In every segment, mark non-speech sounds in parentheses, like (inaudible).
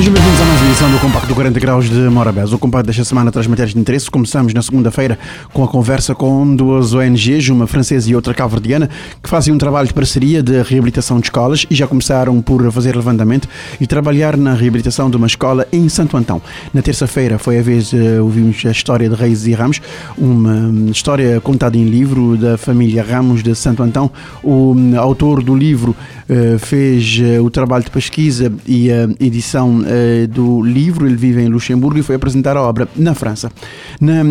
Sejam bem-vindos a mais uma edição do Compacto 40 Graus de Morabeza. O Compacto desta semana traz matérias de interesse. Começamos na segunda-feira com a conversa com duas ONGs, uma francesa e outra cabo-verdiana, que fazem um trabalho de parceria de reabilitação de escolas e já começaram por fazer levantamento e trabalhar na reabilitação de uma escola em Santo Antão. Na terça-feira foi a vez, uh, ouvimos a história de Reis e Ramos, uma história contada em livro da família Ramos de Santo Antão. O um, autor do livro uh, fez uh, o trabalho de pesquisa e a edição do livro. Ele vive em Luxemburgo e foi apresentar a obra na França. Na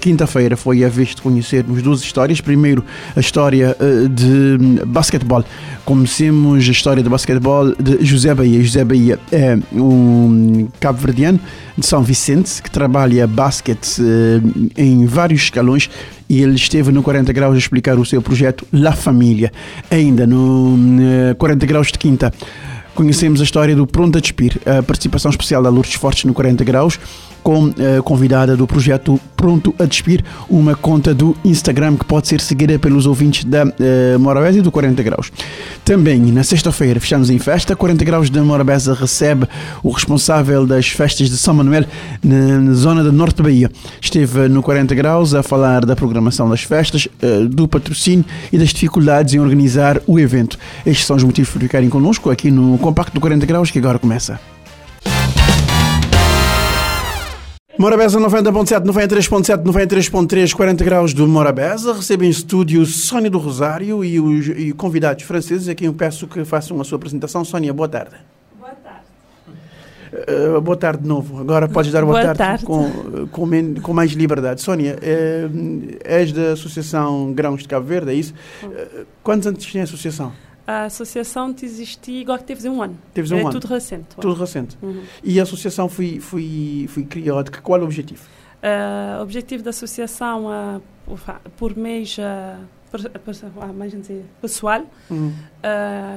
quinta-feira foi a vez de conhecermos duas histórias. Primeiro, a história de basquetebol. Comecemos a história de basquetebol de José Bahia. José Bahia é um cabo-verdiano de São Vicente que trabalha basquete em vários escalões e ele esteve no 40 Graus a explicar o seu projeto La Família. Ainda no 40 Graus de Quinta conhecemos a história do Pronto a Despir, a participação especial da Lourdes Fortes no 40 Graus, com a convidada do projeto Pronto a Despir, uma conta do Instagram que pode ser seguida pelos ouvintes da uh, Morabeza e do 40 Graus. Também, na sexta-feira, fechamos em festa. 40 Graus da Morabeza recebe o responsável das festas de São Manuel na, na zona da Norte Bahia. Esteve no 40 Graus a falar da programação das festas, uh, do patrocínio e das dificuldades em organizar o evento. Estes são os motivos por ficarem connosco aqui no Compacto do 40 Graus, que agora começa. Morabeza 90.7, 93.7, 93.3, 40 graus do Morabeza. Recebem em estúdio Sónia do Rosário e os e convidados franceses, a quem eu peço que façam a sua apresentação. Sónia, boa tarde. Boa tarde. Uh, boa tarde de novo. Agora podes dar boa, boa tarde, tarde. Com, com, com, mais liberdade. Sónia, uh, és da Associação Grãos de Cabo Verde, é isso? Uh, quantos anos tem a associação? A associação existe igual que teve um ano. Teve um é ano. tudo recente. Tudo recente. Uhum. E a associação foi, foi, foi criada, qual é o objetivo? O uh, objetivo da associação, uh, por mês, uh, mais dizer, pessoal, uhum.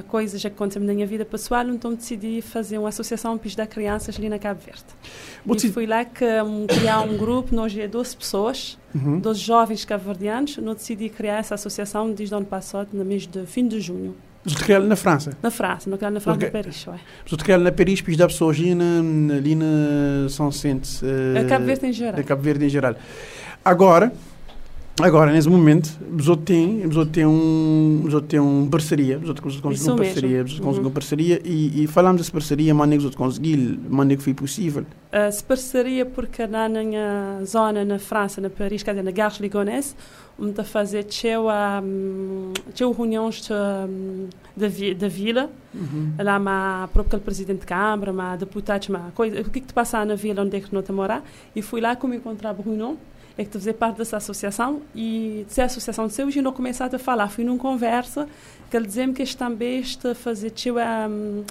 coisas que acontecem na minha vida pessoal, então decidi fazer uma associação para ajudar crianças ali na Cabo Verde. E fui lá que um, criar um grupo, nós é 12 pessoas, uhum. 12 jovens cabo-verdianos, eu decidi criar essa associação desde o ano passado, no mês de fim de junho. Mas tu na França? Na França, não na França, okay. na Paris, ué. Mas tu criaste na Paris, para ajudar pessoas ali na, ali na São Vicente. Uh, a Cabo Verde em geral. A Cabo Verde em geral. Agora, agora nesse momento, têm, os outros têm um, outros têm um parceria, os outros conseguiram parceria, os conseguiram uhum. parceria e, e falamos dessa parceria, mas os outros conseguiram, mas que foi possível. Essa parceria porque na minha zona, na França, na Paris, quer dizer, na Gare Ligonesse, onde a fazer tchau tchau reuniões da da vila uhum. lá ma próprio presidente de câmara ma deputados ma coisa o que que te passa na vila onde é que não te mora e fui lá como encontrar Bruno é que fazer parte dessa associação e se a associação de seu e não começaste a falar fui numa conversa que ele dizia-me que este também este fazer tchau um,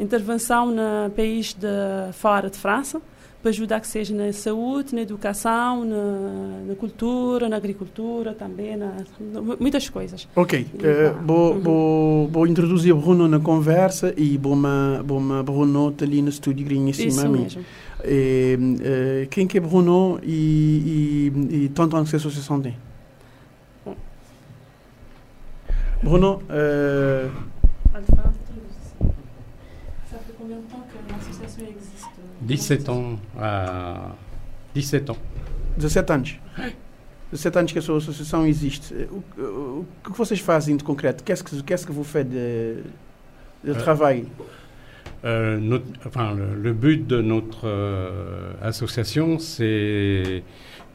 intervenção no país de fora de França para ajudar que seja na saúde, na educação, na, na cultura, na agricultura também, na, muitas coisas. Ok, uh, vou, uhum. vou, vou introduzir o Bruno na conversa e vou me, vou Bruno ali no estúdio em cima Isso a mim. mesmo. E, uh, quem que é Bruno e, e, e tanto anos que associação tem? Bruno, uh, ça fait combien de temps que l'association existe? 17 ans. À 17 ans. 17 anos. 17 anos que a sua associação existe. O, o, o que vocês fazem de concreto? Qu'est-ce que, qu'est-ce que vous faites de, de Euh, travail? Euh, notre- enfin, le, le but de notre euh, association, c'est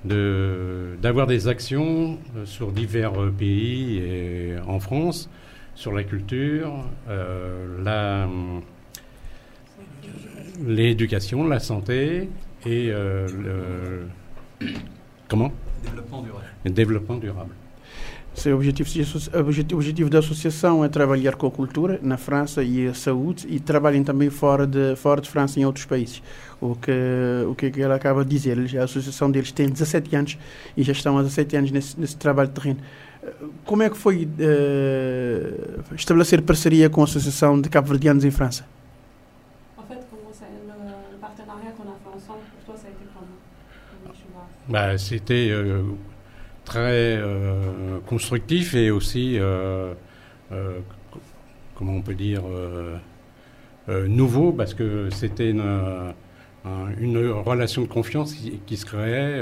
de- d'avoir des actions euh, sur divers pays et en France, sur la culture, la- l'éducation, la santé et le, comment? Le développement durable. Seu objetivo, o objetivo, da associação é trabalhar com a cultura na França e a saúde e trabalhem também fora de, fora de França em outros países. O que, o que ele acaba de dizer, a associação deles tem 17 anos e já estão há 17 anos nesse, nesse trabalho de terreno. Como é que foi eh, estabelecer parceria com a Associação de Cabo-Verdianos em França? Bah, C'était euh, très euh, constructif et aussi, euh, euh, comment on peut dire, nouveau parce que c'était une, un- une relation de confiance qui, qui se créait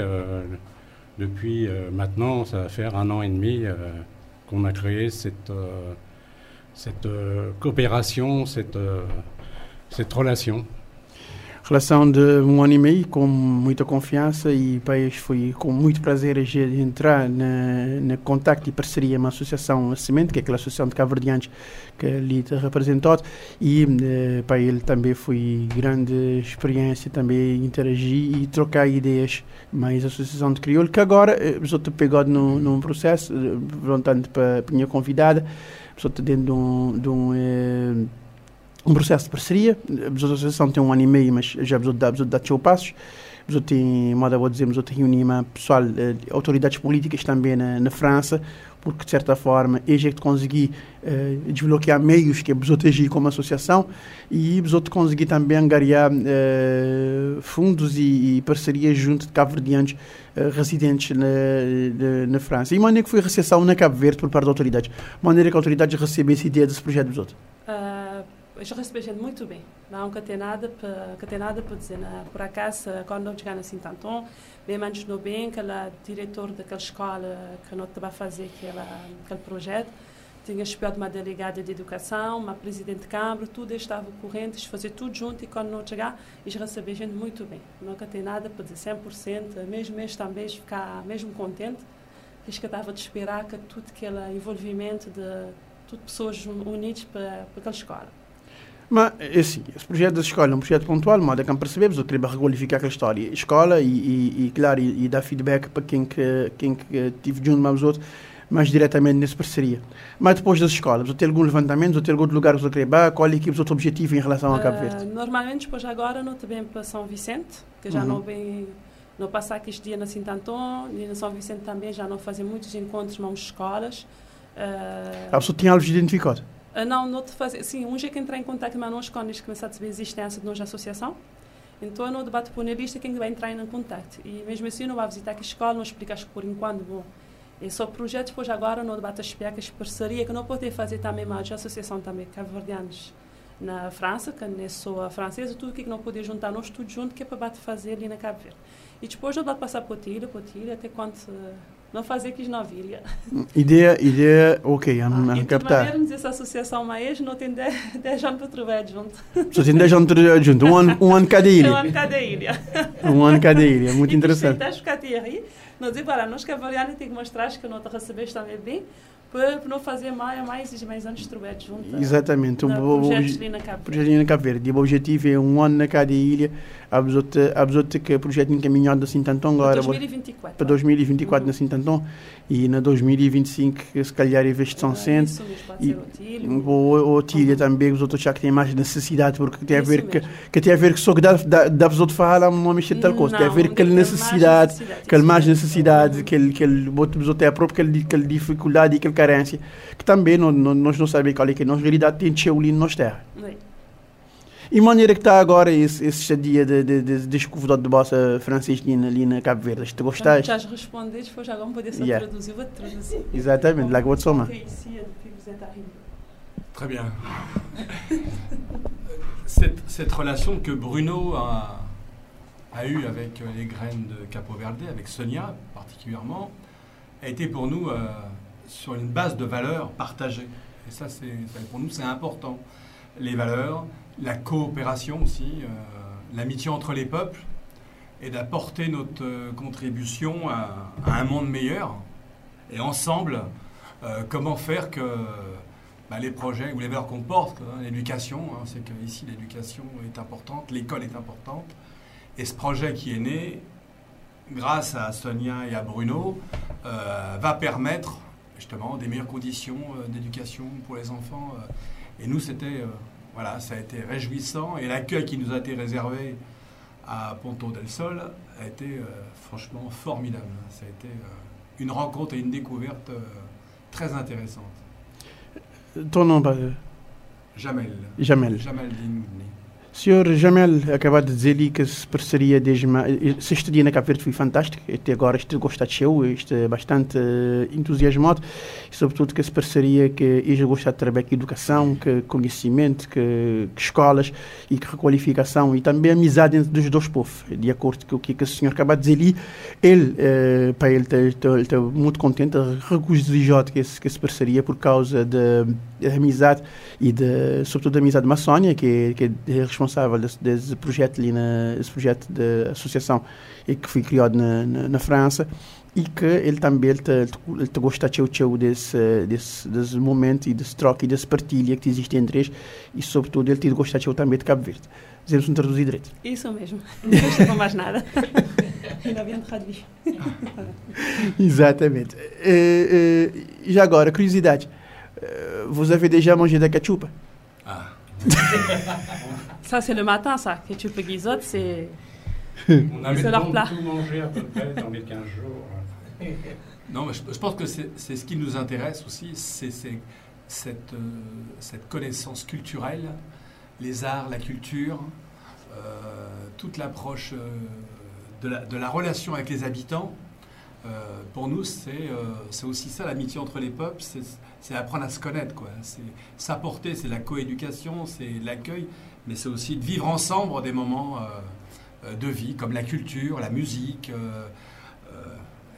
depuis maintenant, ça va faire un an et demi qu'on a créé cette, cette coopération, cette, cette relation. Relação de um ano e meio com muita confiança e país foi com muito prazer a gente entrar na, na contacto e parceria com a Associação Semente, que é aquela associação de cabo-verdianos que ali representou e eh, para ele também foi grande experiência também interagir e trocar ideias mais a Associação de Crioulo, que agora eh, estou te pegado num, num processo, eh, voltando para a minha convidada, estou dentro de um, de um eh, um processo de parceria. A associação tem um ano e meio, mas já precisou dar, seu passos. Precisou tem, moda vou dizer, reunir pessoal, eh, autoridades políticas também na, na França, porque de certa forma é que consegui eh, desbloquear meios que precisou ter como associação e precisou conseguir também angariar eh, fundos e, e, parcerias junto de cabo-verdianos eh, residentes na, na, na, França. E maneira que foi a recepção na Cabo Verde por parte das autoridades? maneira que as autoridades recebem essa ideia desse projeto dos outros? Uh, eu recebi gente muito bem. Não que tem nada para tem nada para dizer. Né? Por acaso, quando eu chegar assim tanto, bem antes no bem, aquela diretor daquela escola que nós estava a fazer aquela, aquele projeto, tinha espiado uma delegada de educação, uma presidente de câmara, tudo estava corrente, fazer tudo junto e quando não chegar, eles receber gente muito bem. Nunca tem nada para dizer 100%, mesmo mês também ficar mesmo contente, que estava a esperar que tudo aquele envolvimento de tudo pessoas unidas para, para aquela escola. Mas, assim, esse projeto da escola é um projeto pontual, mas é que percebemos, eu queria requalificar aquela história. Escola e, e, e claro, e, e, dar feedback para quem que, quem que tive junto os outros, mais diretamente nessa parceria. Mas depois das escolas, você tem algum levantamento, você tem algum lugar que você quer qual é que é o objetivo em relação ao Cabo Verde? Uh, normalmente, depois agora, não também para São Vicente, que já uhum. não vem, não passar aqui este dia na Sintanton, e na São Vicente também já não fazem muitos encontros com escolas. Uh, a pessoa tinha algo identificado? Uh, não, não te fazer. Sim, um dia que entrar em contato com nós quando eles a saber a existência de nós associação. Então, no debate por lista quem vai entrar em contato. E mesmo assim, não vai visitar a escola, não explica por enquanto. Bom, é só projetos, depois agora no debate explicar que parceria que não pode fazer também mais a associação também cabo-verdianos na França, que não é só a francesa, tudo que não pode juntar nós tudo junto que é para fazer ali na Cabo Verde. E depois não dá passar para Tilha, para Tilha, até quando não fazer que não viria. Ideia, ideia, ok, a, ah, e captar. E essa associação mais não tem 10 (laughs) anos para trabalhar junto. Só tem 10 anos para trabalhar junto, um ano, um ano cada ilha. Um ano cada ilha. um ano cada ilha, muito e interessante. E aí, nós dizemos, para nós que a Variana tem que mostrar que não te recebeste também bem, para não fazer mais, mais e mais anos de trabalho junto. Exatamente. O projeto ali na Cabo Verde. O objetivo é um ano na cada ilha. A pessoa que o projeto encaminhado assim tanto agora. Para 2024. Para 2024 uhum. assim tanto e na 2025 se calhar em vez de São Centro e o Otília também os outros já que têm mais necessidade porque tem a ver que, que tem a ver que só que dá dá para outros falar não mexer tal coisa tem a ver que aquela necessidade que mais necessidade que ele que ele outros outros a própria que aquela dificuldade e aquela carência que também não, não, nós não sabemos qual é que é na realidade tem cheulino nos terra e maneira que está agora esse, esse estadia de, de, de, de de bossa francês ali na, ali na Cabo Verde? Te gostaste? Já respondes, depois já vamos poder só yeah. traduzir, vou traduzir. Exatamente, lá que vou te somar. Très bien. cette, cette, relation que Bruno a, a eue avec les graines de Capo Verde, avec Sonia particulièrement, a été pour nous euh, sur une base de valeurs partagées. Et ça, c'est pour nous, c'est important. Les valeurs, la coopération aussi, euh, l'amitié entre les peuples, et d'apporter notre euh, contribution à, un monde meilleur. Et ensemble, euh, comment faire que bah, les projets ou les valeurs qu'on porte, hein, l'éducation, hein, c'est qu'ici l'éducation est importante, l'école est importante. Et ce projet qui est né, grâce à Sonia et à Bruno, va permettre justement des meilleures conditions euh, d'éducation pour les enfants. et nous, c'était voilà, ça a été réjouissant et l'accueil qui nous a été réservé à Ponto del Sol a été euh, franchement formidable. Ça a été euh, une rencontre et une découverte euh, très intéressante. Ton nom, bah, Jamel. Jamel. Jamel Dinoudni. Senhor Jamel, acabou de dizer ali que essa parceria desde se estudia na Cabo Verde foi fantástico, até agora este gosta de seu, este bastante uh, entusiasmado, e sobretudo que essa parceria que eles gostam de trabalhar com educação, que conhecimento, que, que, escolas e que requalificação e também amizade entre os dois povos, de acordo com o que, que o senhor acabou de dizer ali, ele, uh, para ele, está muito contente, regozijado com essa, essa parceria por causa da amizade e de, sobretudo da amizade maçónia, que, que é responsável desse, desse projeto ali, na, esse projeto de associação e que foi criado na, na, na França e que ele também ele, ele, ele gosta teu, teu desse, desse, desse momento e desse troca e desse partilha que existe entre eles e sobretudo ele te gosta teu também de Cabo Verde. Dizemos um traduzir direito. Isso mesmo. (laughs) Não gostava mais nada. (laughs) Ainda bem traduzir. (laughs) Exatamente. Uh, uh, já agora, curiosidade. Uh, vous avez déjà mangé da ketchup? Ah. Ça, c'est le matin, ça. Ketchup et guisotte, c'est. (laughs) On avait leur plat. tout mangé à peu près dans les 15 jours. Non, mais je, je pense que c'est ce qui nous intéresse aussi, c'est cette, euh, cette connaissance culturelle, les arts, la culture, euh, toute l'approche euh, de, la, de, la, relation avec les habitants. Euh, pour nous, c'est euh, aussi ça l'amitié entre les peuples, c'est apprendre à se connaître. C'est s'apporter, c'est la coéducation, c'est l'accueil, mais c'est aussi de vivre ensemble des moments euh, de vie, comme la culture, la musique,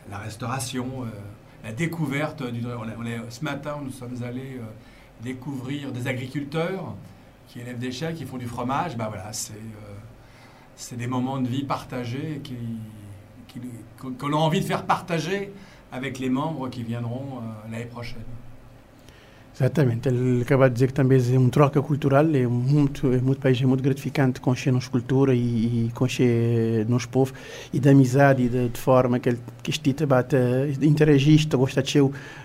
la restauration, la découverte. Du, ce matin, nous sommes allés découvrir des agriculteurs qui élèvent des chats, qui font du fromage. Ben voilà, c'est des moments de vie partagés qui qu'on a envie de faire partager avec les membres qui viendront euh, l'année prochaine. Exatamente, ele acaba de dizer que também é uma troca cultural, é muito, é muito país, é muito gratificante conhecer nossa cultura e, e conhecer nosso povo e da amizade e de, de, forma que ele que este debate interagir, gosta de,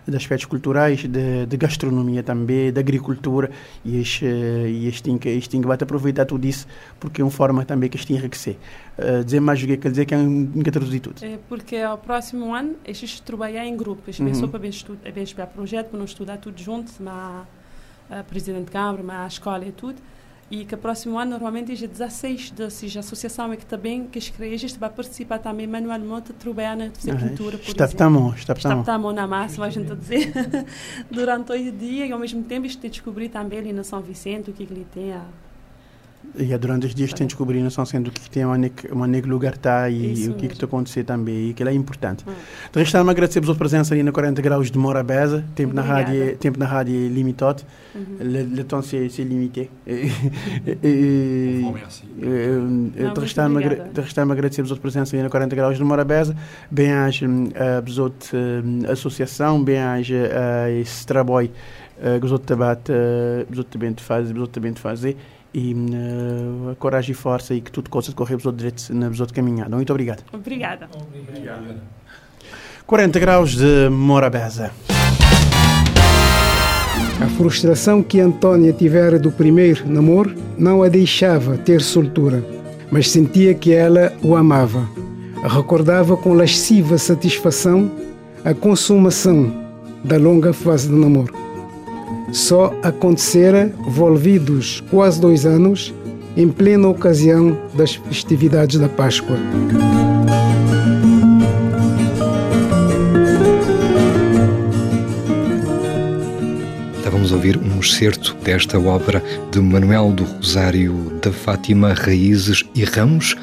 de aspectos culturais, de, de, gastronomia também, da agricultura e este, e este, tem que, este que aproveitar tudo isso porque é uma forma também que este enriquecer. Uh, dizer mais o que é que dizer que é um que traduzir tudo. É porque ao próximo ano estes trabalhar em grupo, estes uhum. só para ver, ver projeto, para não estudar tudo junto ma a presidente de Câmara, ma a escola e tudo. E que o próximo ano, normalmente, é 16 da seja, associação é que também que as igrejas vai participar também manualmente, trabalhar na uhum. cultura, por está exemplo. Está está na máxima, a gente dizer. (laughs) Durante o dia e, ao mesmo tempo, isto tem descobrir também ali na São Vicente o que, que ele tem a e é durante os dias que tem descobrir não sendo o que tem onde o lugar está e Isso o que está acontecer também e que é importante. Hum. De resto, me agradecer a sua presença ali na 40 graus de Mora Beza, tempo na rádio, tempo na rádio é limitado, uhum. le, le temps c'est limité. e, e, Bom, merci. De restar me agradecer a sua presença ali na 40 graus de Mora Beza, bem a a associação, bem a esse trabalho que os outros também fazem, fazer e uh, coragem e força e que tudo possa correr os direito na outra caminhada. Muito obrigado. Obrigada. Obrigado. 40 graus de Morabeza. A frustração que Antônia tivera do primeiro namoro não a deixava ter soltura, mas sentia que ela o amava. Recordava com lasciva satisfação a consumação da longa fase do namoro só acontecera volvidos quase dois anos em plena ocasião das festividades da Páscoa. Estávamos a ouvir um excerto desta obra de Manuel do Rosário da Fátima Raízes e Ramos.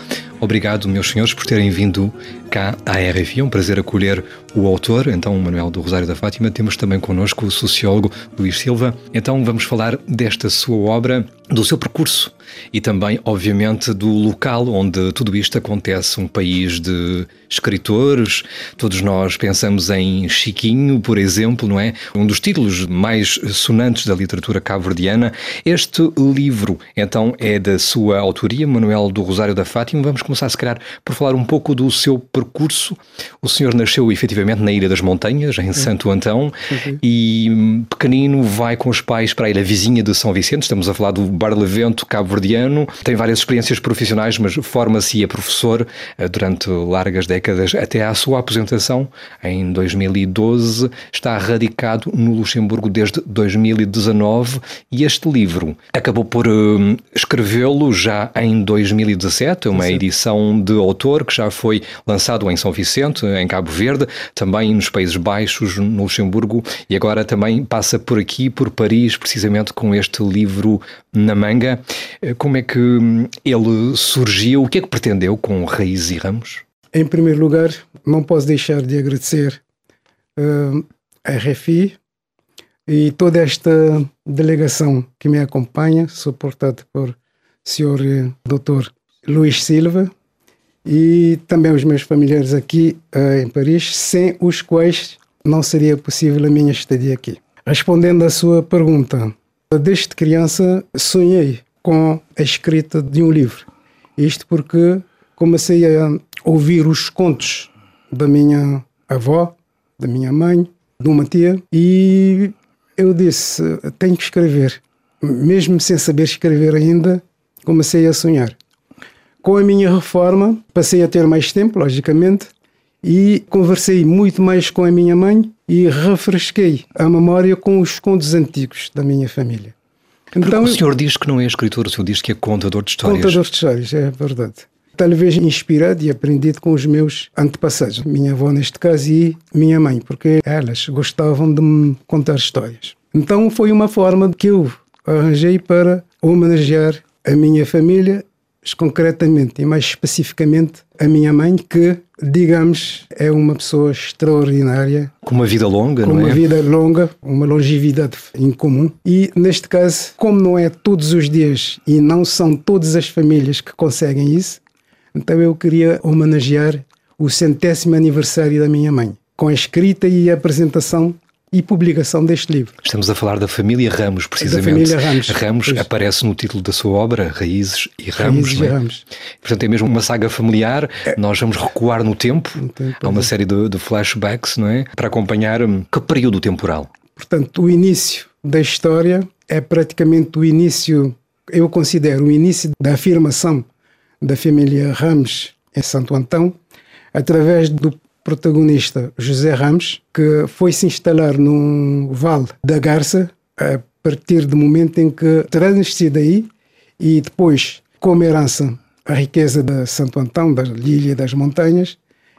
Obrigado, meus senhores, por terem vindo cá à RFI. É um prazer acolher o autor, então, Manuel do Rosário da Fátima. Temos também connosco o sociólogo Luís Silva. Então, vamos falar desta sua obra, do seu percurso e também, obviamente, do local onde tudo isto acontece. Um país de escritores. Todos nós pensamos em Chiquinho, por exemplo, não é? Um dos títulos mais sonantes da literatura cabo-verdiana. Este livro, então, é da sua autoria, Manuel do Rosário da Fátima. Vamos começar, se calhar, por falar um pouco do seu percurso. O senhor nasceu efetivamente na Ilha das Montanhas, em Santo Antão, uhum. e pequenino vai com os pais para a ilha vizinha de São Vicente. Estamos a falar do Barlevento, Cabo Verde cabo-verdiano, tem várias experiências profissionais, mas forma-se e é professor eh, durante largas décadas até à sua aposentação em 2012. Está radicado no Luxemburgo desde 2019 e este livro acabou por uh, escrevê-lo já em 2017, uma Sim. edição de autor que já foi lançado em São Vicente, em Cabo Verde, também nos Países Baixos, no Luxemburgo e agora também passa por aqui, por Paris, precisamente com este livro na manga. Eh, como é que hum, ele surgiu? O que é que pretendeu com Raízes e Ramos? Em primeiro lugar, não posso deixar de agradecer uh, a RFI e toda esta delegação que me acompanha, suportada por senhor eh, Dr. Luís Silva e também os meus familiares aqui uh, em Paris, sem os quais não seria possível a minha estadia aqui. Respondendo à sua pergunta, desde criança sonhei com a escrita de um livro. Isto porque comecei a ouvir os contos da minha avó, da minha mãe, de uma tia, e eu disse: tenho que escrever. Mesmo sem saber escrever ainda, comecei a sonhar. Com a minha reforma, passei a ter mais tempo, logicamente, e conversei muito mais com a minha mãe e refresquei a memória com os contos antigos da minha família. Então, o senhor diz que não é escritor, o senhor diz que é contador de histórias. Contador de histórias, é verdade. Talvez inspirado e aprendido com os meus antepassados, minha avó neste caso e minha mãe, porque elas gostavam de me contar histórias. Então foi uma forma que eu arranjei para homenagear a minha família concretamente e mais especificamente a minha mãe, que, digamos, é uma pessoa extraordinária. Com uma vida longa, não é? Com uma vida longa, uma longevidade incomum. E, neste caso, como não é todos os dias e não são todas as famílias que conseguem isso, então eu queria homenagear o centésimo aniversário da minha mãe, com a escrita e a apresentação e publicação deste livro. Estamos a falar da família Ramos, precisamente. Da família Ramos. Ramos pois. aparece no título da sua obra, Raízes e Ramos. Raízes é? e Ramos. Portanto, é mesmo uma saga familiar. É. Nós vamos recuar no tempo. tempo Há uma é. série de, de, flashbacks, não é? Para acompanhar hum, que período temporal? Portanto, o início da história é praticamente o início, eu considero o início da afirmação da família Ramos em Santo Antão, através do protagonista José Ramos, que foi se instalar no Vale da Garça a partir do momento em que transnascido aí e depois, como herança, a riqueza de Santo Antão, da Ilha das Montanhas,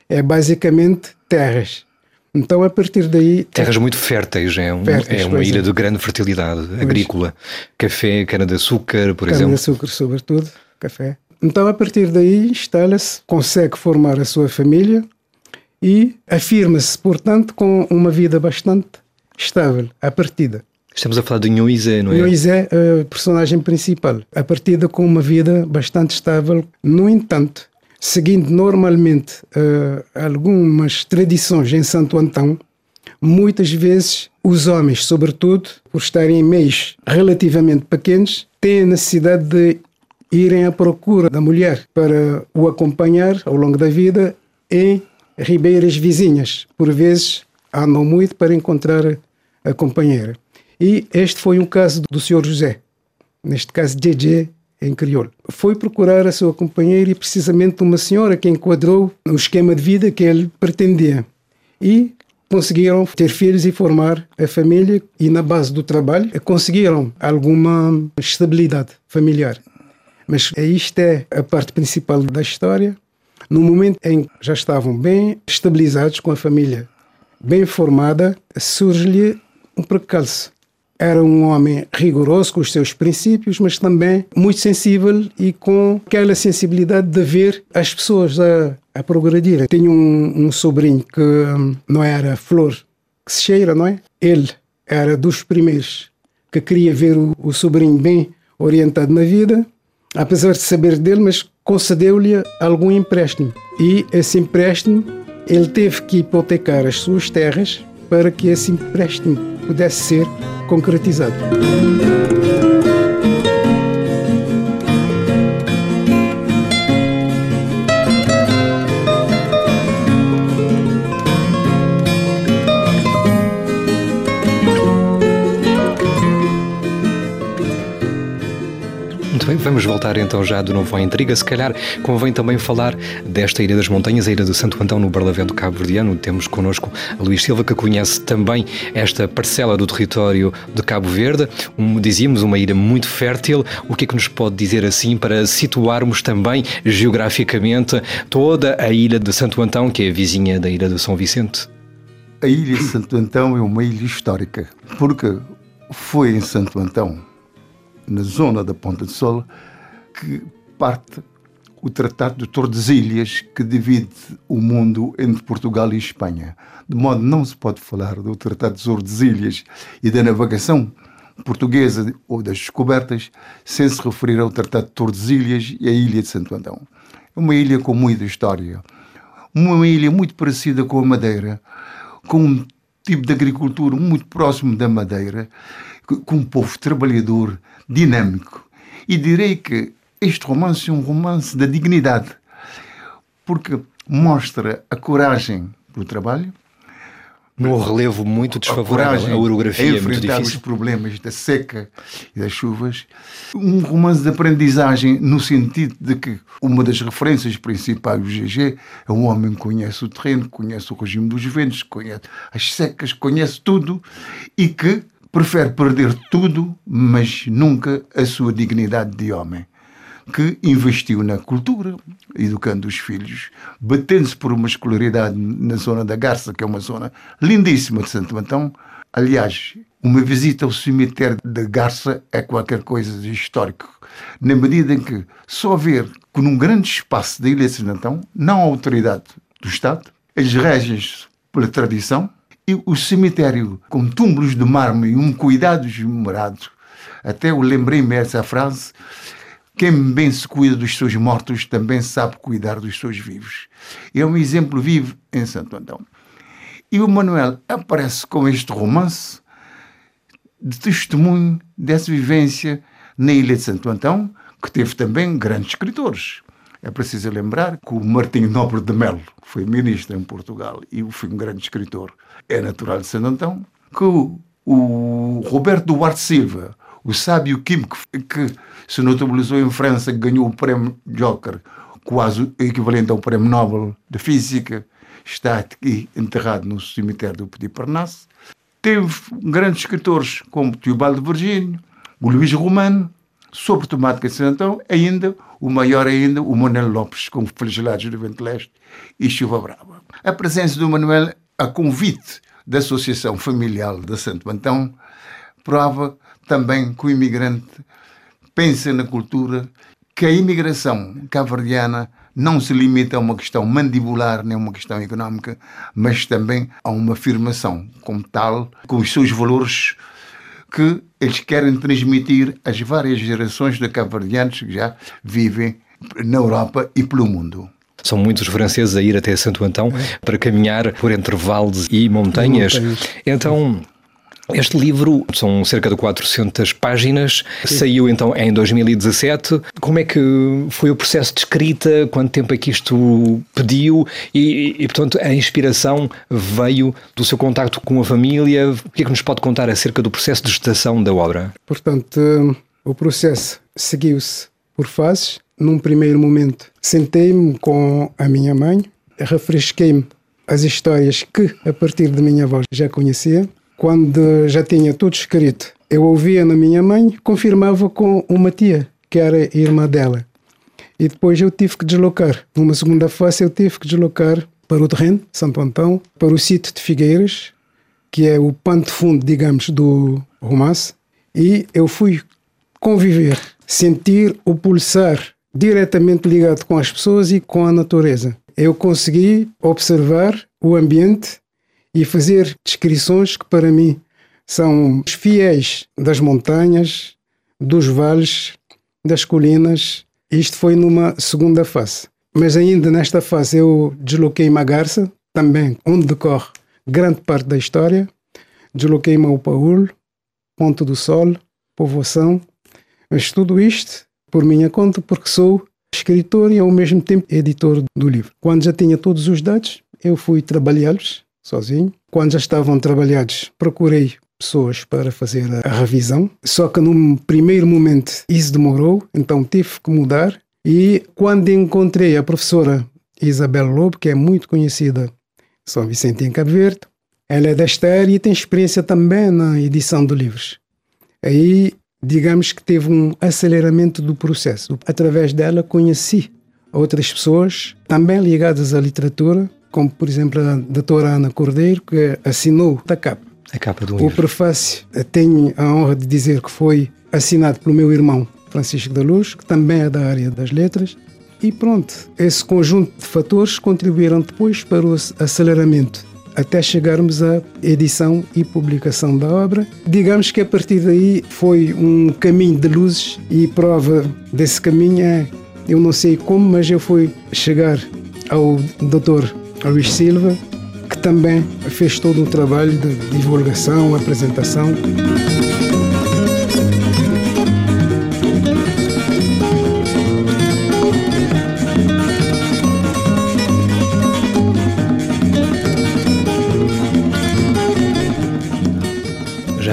é basicamente terras. Então, a partir daí. Terras muito férteis, é, um, férteis, é uma ilha é. de grande fertilidade pois. agrícola. Café, cana-de-açúcar, por cana exemplo. Cana-de-açúcar, sobretudo, café. Então, a partir daí, instala-se, consegue formar a sua família, e afirma-se, portanto, com uma vida bastante estável à partida. Estamos a falar de Nhoizé, não é? Nhoizé é a personagem principal. A partida com uma vida bastante estável. No entanto, seguindo normalmente uh, algumas tradições em Santo Antão, muitas vezes os homens, sobretudo, por estarem em meios relativamente pequenos, têm a necessidade de irem à procura da mulher para o acompanhar ao longo da vida em ribeiras vizinhas. Por vezes andam muito para encontrar a companheira. E este foi um caso do Sr. José, neste caso JJ em crioulo. Foi procurar a sua companheira e precisamente uma senhora que enquadrou no esquema de vida que ele pretendia. E conseguiram ter filhos e formar a família e na base do trabalho conseguiram alguma estabilidade familiar. Mas isto é a parte principal da história. No momento em que já estavam bem estabilizados com a família bem formada, surge-lhe um precalço. Era um homem rigoroso com os seus princípios, mas também muito sensível e com aquela sensibilidade de ver as pessoas a, a progredirem. Tinha um, um sobrinho que hum, não era flor que se cheira, não é? Ele era dos primeiros que queria ver o, o sobrinho bem orientado na vida, apesar de saber dele, mas concedeu-lhe algum empréstimo e esse empréstimo ele teve que hipotecar as suas terras para que esse empréstimo pudesse ser concretizado. Voltar então já de novo à intriga. Se calhar convém também falar desta Ilha das Montanhas, a Ilha de Santo Antão, no Barlavento Cabo-Verdiano. Temos connosco a Luís Silva, que conhece também esta parcela do território de Cabo Verde. Um, dizíamos, uma ilha muito fértil. O que é que nos pode dizer assim para situarmos também geograficamente toda a Ilha de Santo Antão, que é vizinha da Ilha de São Vicente? A Ilha de Santo Antão é uma ilha histórica, porque foi em Santo Antão na zona da Ponta do Sol, que parte o Tratado de Tordesilhas, que divide o mundo entre Portugal e Espanha. De modo não se pode falar do Tratado de Tordesilhas e da navegação portuguesa ou das descobertas sem se referir ao Tratado de Tordesilhas e à Ilha de Santo Antão. É uma ilha com muita história. Uma ilha muito parecida com a Madeira, com um tipo de agricultura muito próximo da Madeira, com um povo trabalhador, dinâmico. E direi que este romance é um romance da dignidade, porque mostra a coragem do trabalho, num relevo muito desfavorável. A, a orografia a é muito difícil. os problemas da seca e das chuvas. Um romance de aprendizagem no sentido de que uma das referências principais do GG é um homem que conhece o terreno, conhece o regime dos ventos, conhece as secas, conhece tudo e que prefere perder tudo, mas nunca a sua dignidade de homem que investiu na cultura, educando os filhos, batendo-se por uma escolaridade na zona da Garça, que é uma zona lindíssima de Santo Antão. Aliás, uma visita ao cemitério da Garça é qualquer coisa de histórico, na medida em que só ver que num grande espaço da ilha de Santo Antão, não há autoridade do Estado, eles regem-se pela tradição, e o cemitério com túmulos de mármore e um cuidado esmerado, até eu lembrei-me essa frase, quem bem se cuida dos seus mortos também sabe cuidar dos seus vivos. É um exemplo vivo em Santo Antão. E o Manuel aparece com este romance de testemunho dessa vivência na Ilha de Santo Antão, que teve também grandes escritores. É preciso lembrar que o Martinho Nobre de Melo foi ministro em Portugal e foi um grande escritor. É natural de Santo Antão. Que o Roberto Duarte Silva, o sábio químico que se notabilizou em França, ganhou o prémio Joker, quase equivalente ao prémio Nobel de Física, está aqui enterrado no cemitério do Petit Parnasse. Teve grandes escritores como Teobaldo Virgínio, o Luís Romano, sobre temática de Santão, ainda, o maior ainda, o Manuel Lopes, com Flagelados do Vento Leste e Chuva Brava. A presença do Manuel, a convite da Associação Familiar de Santo Antão, prova também que o imigrante pensa na cultura, que a imigração cabo-verdiana não se limita a uma questão mandibular nem a uma questão económica, mas também a uma afirmação como tal, com os seus valores que eles querem transmitir às várias gerações de cabo-verdianos que já vivem na Europa e pelo mundo. São muitos franceses a ir até Santo Antão para caminhar por entre vales e montanhas. Então, este livro são cerca de 400 páginas, Sim. saiu então em 2017. Como é que foi o processo de escrita? Quanto tempo é que isto pediu? E, e, portanto, a inspiração veio do seu contacto com a família? O que é que nos pode contar acerca do processo de gestação da obra? Portanto, o processo seguiu-se por fases. Num primeiro momento, sentei-me com a minha mãe, refresquei-me as histórias que, a partir de minha voz, já conhecia quando já tinha tudo escrito, eu ouvia na minha mãe, confirmava com uma tia, que era irmã dela. E depois eu tive que deslocar. Numa segunda fase, eu tive que deslocar para o terreno, Santo Antão, para o sítio de Figueiras, que é o pano de fundo, digamos, do romance. E eu fui conviver, sentir o pulsar diretamente ligado com as pessoas e com a natureza. Eu consegui observar o ambiente e fazer descrições que para mim são fiéis das montanhas, dos vales, das colinas. Isto foi numa segunda fase. Mas ainda nesta fase eu desloquei-me Garça, também onde decorre grande parte da história. Desloquei-me ao Ponto do Sol, Povoação. Mas tudo isto por minha conta, porque sou escritor e ao mesmo tempo editor do livro. Quando já tinha todos os dados, eu fui trabalhá-los sozinho. Quando já estavam trabalhados, procurei pessoas para fazer a revisão. Só que num primeiro momento isso demorou, então tive que mudar. E quando encontrei a professora Isabel Lobo, que é muito conhecida São Vicente em Cabo Verde, ela é desta área e tem experiência também na edição de livros. Aí, digamos que teve um aceleramento do processo. Através dela, conheci outras pessoas também ligadas à literatura, como por exemplo a doutora Ana Cordeiro, que assinou a capa. A capa do O livro. prefácio, tenho a honra de dizer que foi assinado pelo meu irmão Francisco da Luz, que também é da área das letras. E pronto, esse conjunto de fatores contribuíram depois para o aceleramento, até chegarmos à edição e publicação da obra. Digamos que a partir daí foi um caminho de luzes e prova desse caminho é, eu não sei como, mas eu fui chegar ao Dr. Luís Silva, que também fez todo um trabalho de divulgação, apresentação.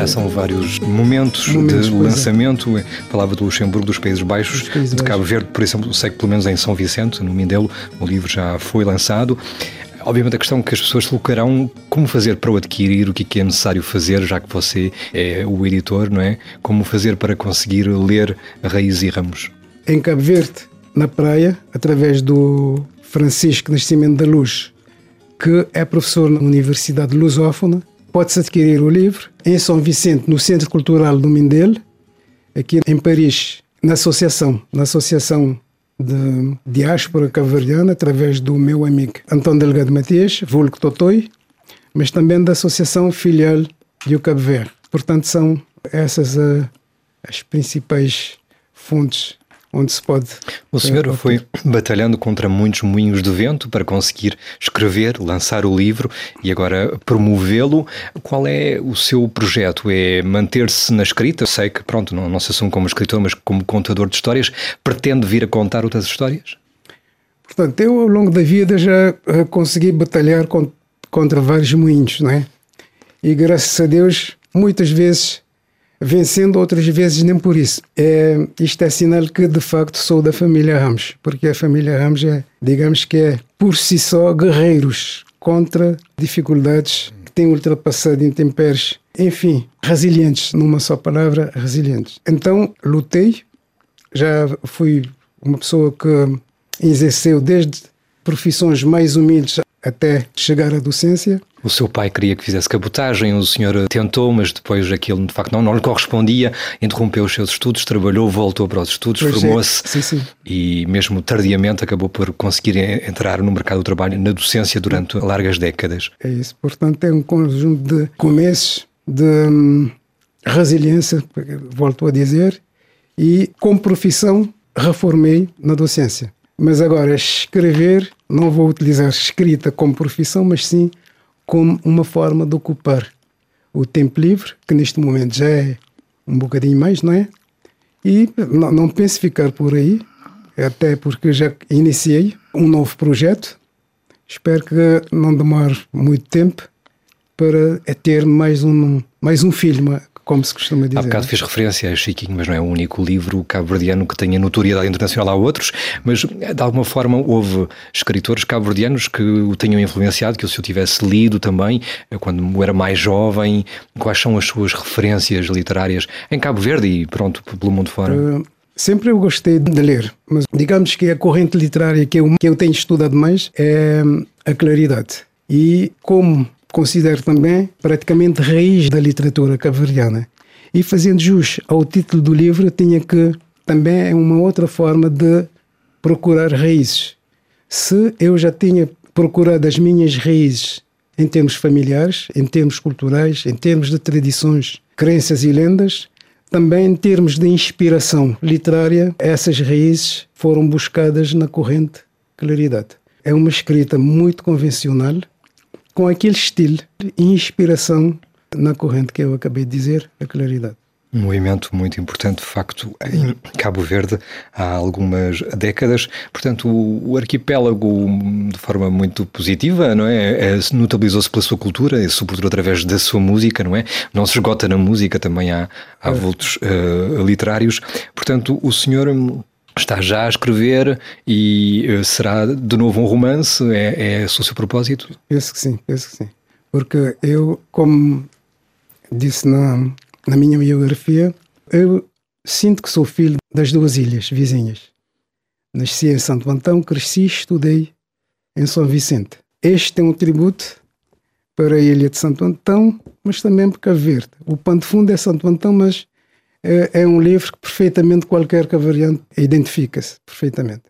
Já são vários momentos, Momentos, de é. lançamento. Falava do Luxemburgo, dos Países Baixos, Países de Cabo Baixos. Verde, por exemplo, sei que pelo menos em São Vicente, no Mindelo, o livro já foi lançado. Obviamente a questão que as pessoas se colocarão, como fazer para o adquirir, o que é é necessário fazer, já que você é o editor, não é? Como fazer para conseguir ler Raízes e Ramos? Em Cabo Verde, na praia, através do Francisco Nascimento da Luz, que é professor na Universidade Lusófona, pode-se adquirir o livro. Em São Vicente, no Centro Cultural do Mindelo, aqui em Paris, na associação, na associação de diáspora cabo-verdiana, através do meu amigo Antônio Delgado Matias, vulgo Totoi, mas também da associação filial de Cabo Verde. Portanto, são essas ah, as principais fontes onde se pode. O senhor foi batalhando contra muitos moinhos de vento para conseguir escrever, lançar o livro e agora promovê-lo. Qual é o seu projeto? É manter-se na escrita? Sei que, pronto, não, não se assume como escritor, mas como contador de histórias. Pretende vir a contar outras histórias? Portanto, eu ao longo da vida já eh, consegui batalhar con- contra vários moinhos, não é? E graças a Deus, muitas vezes vencendo, outras vezes nem por isso. É, isto é sinal que de facto sou da família Ramos, porque a família Ramos é, digamos que é por si só guerreiros contra dificuldades que têm ultrapassado intempéries, enfim, resilientes, numa só palavra, resilientes. Então, lutei, já fui uma pessoa que exerceu desde profissões mais humildes até chegar à docência. O seu pai queria que fizesse cabotagem, o senhor tentou, mas depois aquilo de facto não, não lhe correspondia, interrompeu os seus estudos, trabalhou, voltou para os estudos, é, formou-se sim. e mesmo tardiamente acabou por conseguir en- entrar no mercado do trabalho na docência durante largas décadas. É isso. Portanto, é um conjunto de começos, de hum, resiliência, volto a dizer, e como profissão reformei na docência. Mas agora, escrever, não vou utilizar escrita como profissão, mas sim como uma forma de ocupar o tempo livre, que neste momento já é um bocadinho mais, não é? E não, não penso ficar por aí, até porque já iniciei um novo projeto. Espero que não demore muito tempo para ter mais um, mais um filme, como se costuma dizer. Há bocado fez referência a Chiquinho, mas não é o único livro cabo-verdiano que tenha notoriedade internacional. Há outros, mas de alguma forma houve escritores cabo-verdianos que o tenham influenciado, que o senhor tivesse lido também, eh, quando era mais jovem. Quais são as suas referências literárias em Cabo Verde e pronto, pelo mundo fora? Uh, sempre eu gostei de ler, mas digamos que a corrente literária que eu, que eu tenho estudado mais é hum, a claridade. E como considero também praticamente raiz da literatura cabo-verdiana. E fazendo jus ao título do livro, tinha que também é uma outra forma de procurar raízes. Se eu já tinha procurado as minhas raízes em termos familiares, em termos culturais, em termos de tradições, crenças e lendas, também em termos de inspiração literária, essas raízes foram buscadas na corrente Claridade. É uma escrita muito convencional, com aquele estilo e inspiração na corrente que eu acabei de dizer, a Claridade. Um movimento muito importante, de facto, em Cabo Verde há algumas décadas. Portanto, o, arquipélago, de forma muito positiva, não é? é notabilizou-se pela sua cultura e, sobretudo, através da sua música, não é? Não se esgota na música, também há, há é. vultos uh, literários. Portanto, o senhor está já a escrever e uh, será de novo um romance? É, é o seu propósito? Penso que sim, penso que sim. Porque eu, como disse na na minha biografia, eu sinto que sou filho das duas ilhas vizinhas. Nasci em Santo Antão, cresci e estudei em São Vicente. Este é um tributo para a ilha de Santo Antão, mas também para Cabo Verde. O pano de fundo é Santo Antão, mas é, é um livro que perfeitamente qualquer cavariante identifica-se perfeitamente.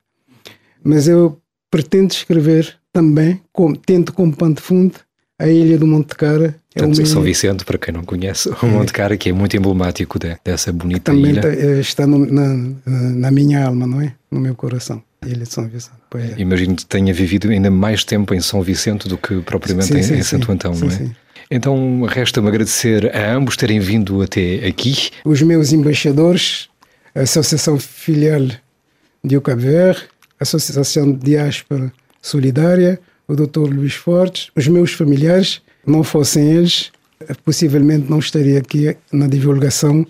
Mas eu pretendo escrever também, com, tento como pano de fundo, a ilha do Monte Cara Portanto, é São Vicente, para quem não conhece, o Monte Cara, que é muito emblemático de, dessa bonita Também ilha. Também está no, na, na minha alma, não é? No meu coração. Ilha de São Vicente. É. Imagino que tenha vivido ainda mais tempo em São Vicente do que propriamente sim, em, sim, em, Santo sim, Antão, não é? Então, resta-me agradecer a ambos terem vindo até aqui. Os meus embaixadores, a Associação Filial de Ucaber, a Associação de Diáspora Solidária, o Dr. Luís Fortes, os meus familiares não fossem eles, possivelmente não estaria aqui na divulgação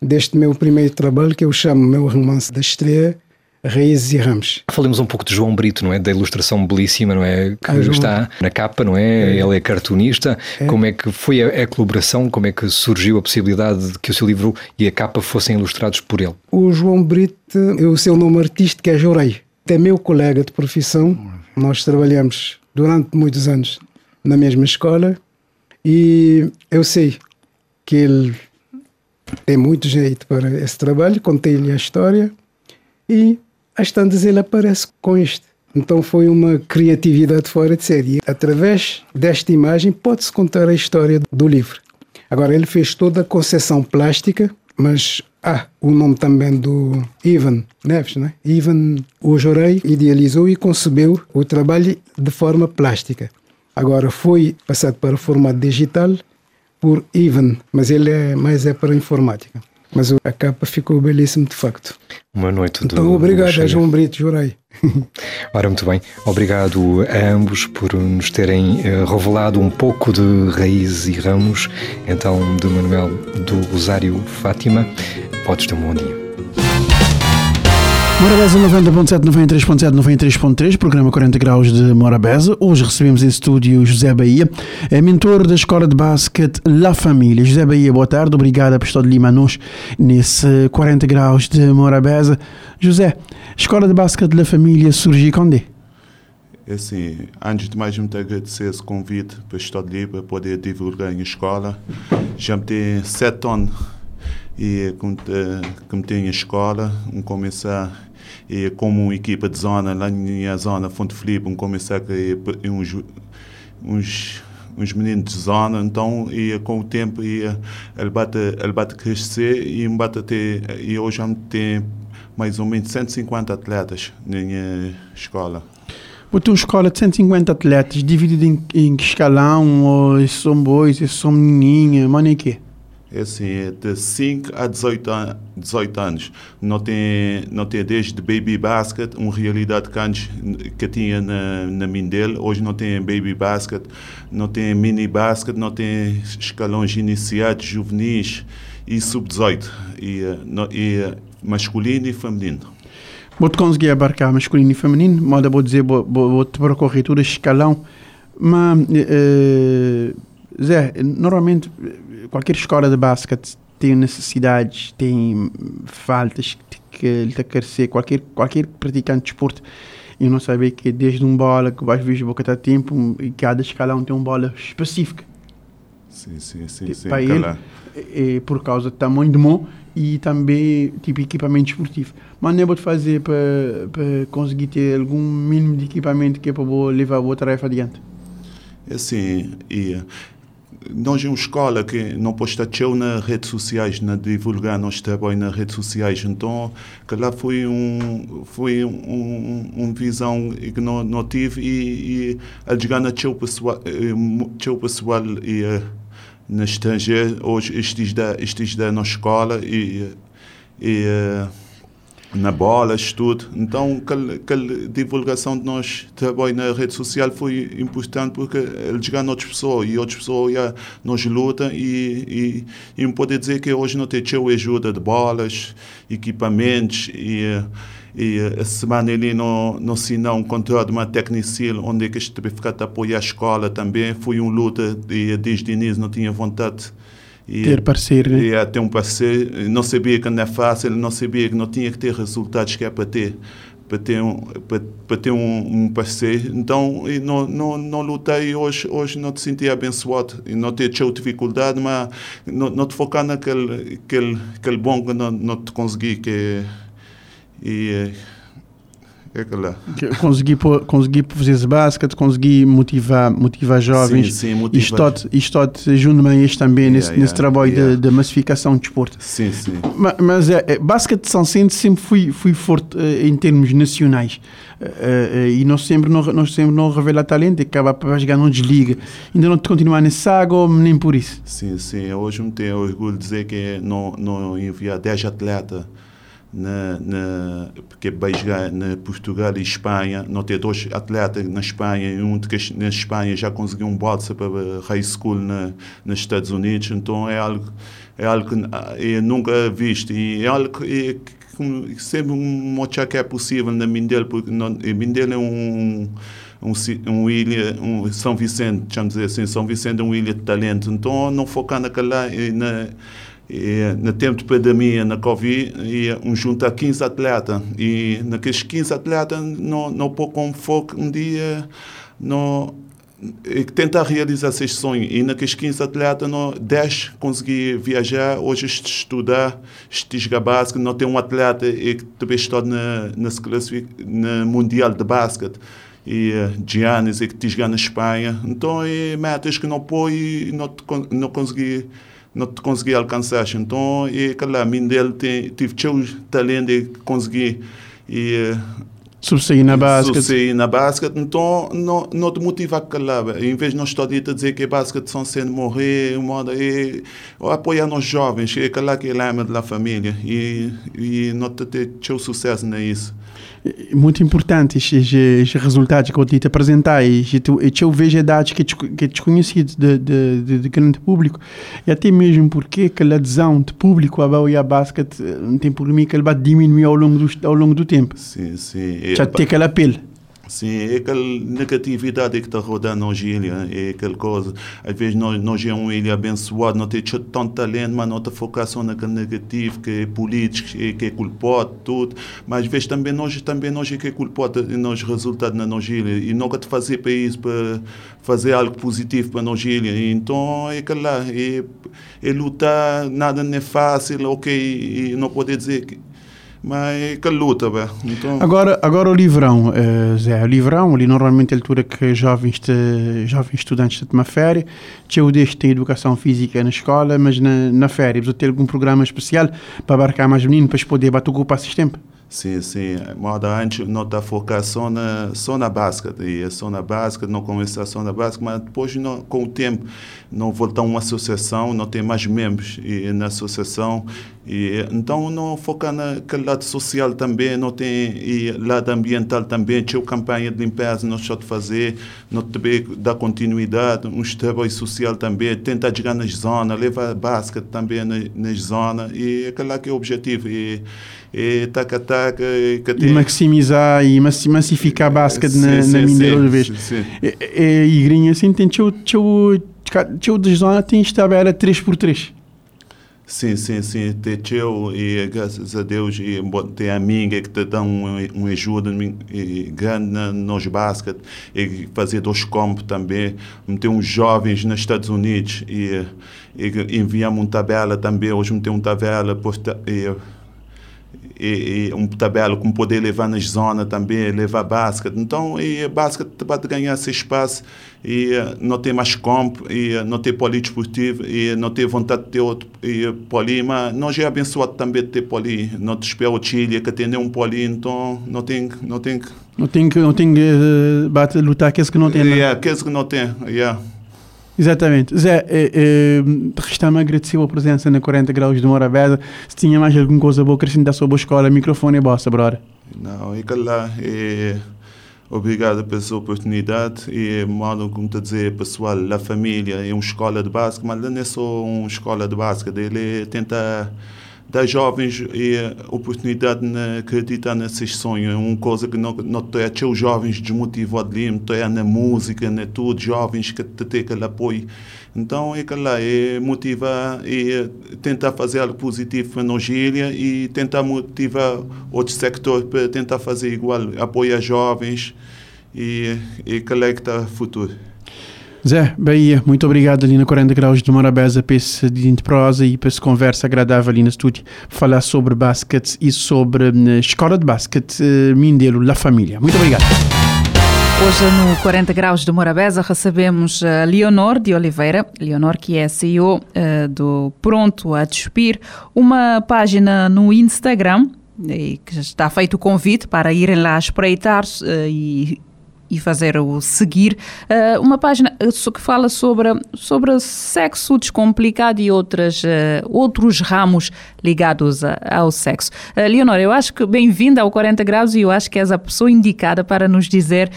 deste meu primeiro trabalho, que eu chamo meu romance da estreia, Raízes e Ramos. Falemos um pouco de João Brito, não é? Da ilustração belíssima, não é? Que ah, João... está na capa, não é? é? Ele é cartunista. É. Como é que foi a, a, colaboração? Como é que surgiu a possibilidade de que o seu livro e a capa fossem ilustrados por ele? O João Brito, o seu nome artístico é Jorei. É meu colega de profissão. Nós trabalhamos durante muitos anos na mesma escola e eu sei que ele tem muito jeito para esse trabalho, contei-lhe a história e às tantas ele aparece com isto. Então foi uma criatividade fora de série. Através desta imagem pode-se contar a história do livro. Agora ele fez toda a concessão plástica, mas ah, o nome também do Ivan Neves, né? Ivan Ojorei idealizou e concebeu o trabalho de forma plástica. Agora foi passado para o formato digital por Ivan, mas ele é mais é para informática. Mas a capa ficou belíssima de facto. Uma noite então, do obrigado a João Brito, jurei. (laughs) Ora, muito bem. Obrigado a ambos por nos terem uh, revelado um pouco de raízes e ramos. Então, de Manuel do Rosário Fátima. Podes ter um bom dia. Morabeza 90.7, 93.7, 93.3, programa 40 Graus de Morabeza. Hoje recebemos em estúdio José Bahia, é mentor da Escola de Basquete La Família. José Bahia, boa tarde, obrigado por estar de Lima nos nesse 40 Graus de Morabeza. José, Escola de Basquete La Família surgiu quando? É assim, antes de mais, muito agradecer esse convite para estar de Lima, poder divulgar em escola. Já me tem sete anos e como, como tenho a escola, um começar e como equipa de zona, lá na minha zona, Fonte Felipe, um começar com uns, uns, uns meninos de zona, então e com o tempo ia, ele bate, ele bate crescer e bate até, e hoje tem mais ou menos 150 atletas na minha escola. A tua escola de 150 atletas, dividido em, em escalão, ou são bois, são menininha, mano, é que? É assim, de 5 a 18, an 18 anos. Não tem, não tem desde baby basket, uma realidade que antes que tinha na, na Mindel. Hoje não tem baby basket, não tem mini basket, não tem escalões iniciados, juvenis e sub-18. E, eh, e eh, masculino e feminino. Vou te conseguir abarcar masculino e feminino, moda vou dizer, vou, vou te percorrer todo escalão, mas, uh, Zé, normalmente qualquer escola de basquete tem necessidades, tem faltas que ele está a crescer, qualquer, qualquer praticante de esporte. Eu não sabia que desde um bola que vais ver boca está tempo e cada escalão tem uma bola específica. Sim, sim, sim. sim para ele, é, por causa do tamanho do mão e também tipo equipamento esportivo. Mas não é vou fazer para, para conseguir ter algum mínimo de equipamento que é para levar a boa tarefa adiante. É assim, e nós uma escola que não posta teu nas redes sociais, na divulgar nosso trabalho nas redes sociais. Então, que lá foi um foi um, um, visão que não, não tive e, e a chegar na teu pessoal, teu pessoal e no estrangeiro, hoje estudar, estudar na escola e, e uh, na bola, tudo. Então, aquela divulgação de nós trabalho na rede social foi importante porque ele chega outras pessoas e outras pessoas já nos lutam e, e, e pode dizer que hoje não tem ajuda de bolas, equipamentos e e a semana ele não, não assinou um contrato de uma Tecnicil, onde é que este ficar a apoiar a escola também. Foi uma luta e desde o início não tinha vontade e, ter parceiro, né? E, ter um parceiro. Não sabia que não é fácil, não sabia que não tinha que ter resultados que é para ter para ter um para, para ter um, um, parceiro então e não não não lutei hoje hoje não te senti abençoado e não ter tido dificuldade mas não, não te focar naquele aquele aquele bom que não, não te consegui que e é aquela. Consegui, consegui fazer basquete, consegui motivar, motivar jovens. Sim, sim, motivar. Isto junto-me este também yeah, nesse, yeah, nesse trabalho yeah. de, de, massificação de desporto. Sim, sim. Mas, mas é, é, basquete São Centro sempre fui, fui forte uh, em termos nacionais. Uh, uh, e nós sempre não, nós sempre não revela talento e acaba para jogar não desliga. Ainda não te continuar nesse sago, nem por isso. Sim, sim. Hoje me tenho orgulho de dizer que não, não enviar 10 atletas na, na, porque vai jogar na Portugal e Espanha, não ter dois atletas na Espanha um que na Espanha já conseguiu um bolsa para high school na, nos Estados Unidos, então é algo é algo que eu nunca visto e é algo que, que sempre mostrar que é possível na Mindelo, porque Mindelo é um um, um ilha, um São Vicente, vamos dizer assim, São Vicente é uma ilha de talento, então não focar naquela na e, no tempo de pandemia, na Covid, ia juntar 15 atletas. E naqueles 15 atletas, não, não pôr como foco um dia, não, e tentar realizar esses sonhos. E naqueles 15 atletas, não, 10 consegui viajar, hoje estudar, estiga básica, não tem um atleta que também está na, na, na Mundial de Basquete e uh, Giannis e que estiga na Espanha. Então, é metas que não pôs e não, não consegui não consegui alcançar. Então, e aquela mim dele tem, tive seu talento de conseguir e subsair na basquete. Subsair na basquete, então não, não te motiva aquela. Em vez de nós estar a dizer que basquete são sendo morrer, moda, e apoiar nos jovens, é aquela que é lema da família e, e não te ter seu sucesso nisso muito importante estes resultados que eu te apresentar e eu vejo dados que é desconhecidos de, de, de, de grande público e até mesmo porque aquela adesão de público ao e a basquete não tem por mim que ele vai diminuir ao longo do, ao longo do tempo sim, sim. já tem aquele apelo Sim, é aquela negatividade que está rodando hoje, ilha, é aquela coisa. Às vezes nós, nós é uma ilha abençoada, não tem tanto talento, mas não está focado só naquele negativo, que é político, que é, que é culpado, tudo. Mas às vezes também nós, também nós é que é culpado nos resultados na ilha. E nunca te fazer para isso, para fazer algo positivo para nossa ilha. Então é aquela, é, é lutar, nada não é fácil, ok, e não poder dizer que mas que luta, bem. Então... Agora, agora o livrão, uh, Zé, o livrão, ali normalmente é a altura que jovens, te, jovens estudantes têm uma férias, eu deixo ter educação física na escola, mas na, na férias, ter algum programa especial para abarcar mais meninos, para poder bater esse tempo? Sim, sim. Moda antes não está focado só na, só na basquete. E é só na basquete, não começar só na basquete, mas depois, não, com o tempo, não voltar uma associação, não tem mais membros e, na associação. E, então, não focar naquele lado social também, não tem e lado ambiental também. Tinha campanha de limpeza, não só de fazer, não também dar continuidade, um trabalho social também, tentar chegar nas zonas, levar basquete também nas, nas zonas. E aquele que é o objetivo. E, e taca taca e, e maximizar e massificar a basquete na, sim, na mineira de vez. E, e, igrinha assim tem teu teu teu de zona tem tabela 3x3. Sim, sim, sim. Tem teu e graças a Deus e tem amiga que te dão um, um ajuda e, grande nos basquete e fazer dois campos também. Tem uns jovens nos Estados Unidos e, e enviamos uma tabela também. Hoje tem uma tabela posta, e, e, e um tabela como poder levar nas zonas também, levar basquete. Então, e basquete pode ganhar esse espaço e não tem mais campo, e não tem poliesportivo, e não tem vontade de ter outro e poli, mas nós é abençoado também de ter poli. Não te espera o Chile que tem um poli, então não tem, não tem não tem que não tem que uh, lutar aqueles que não tem. É, yeah, aqueles que não tem, yeah. Exatamente. Zé, eh, eh, resta-me agradecer a presença na 40 Graus de Morabeza. Se tinha mais alguma coisa boa acrescentar sobre a escola, microfone é vossa, brother. Não, e lá, é, obrigado pela oportunidade e mando, como te dizer, pessoal, a família, é uma escola de básica, mas não é só uma escola de básica, ele tenta dar jovens a oportunidade de acreditar nesses sonhos. É uma coisa que não, não tem os jovens desmotivados ali, não tem na música, na tudo, jovens que têm aquele apoio. Então é que lá, é motivar e tentar fazer algo positivo para nós e tentar motivar outro sector para tentar fazer igual, apoiar jovens e, e que lá é que está o futuro. Zé, Bahia, muito obrigado ali na 40 Graus de Morabeza para esse de prosa e para essa conversa agradável ali no estúdio, falar sobre basquete e sobre a hum, escola de basquete uh, Mindelo, La Família. Muito obrigado. Hoje no 40 Graus de Morabeza recebemos a Leonor de Oliveira, Leonor que é CEO uh, eh, do Pronto a Despir, uma página no Instagram e que está feito o convite para irem lá espreitar uh, e e fazer o seguir uh, uma página eh, que fala sobre, sobre sexo descomplicado e outras, uh, outros ramos ligados a, ao sexo. Uh, Leonor, eu acho que bem-vinda ao 40 Graus e eu acho que és a pessoa indicada para nos dizer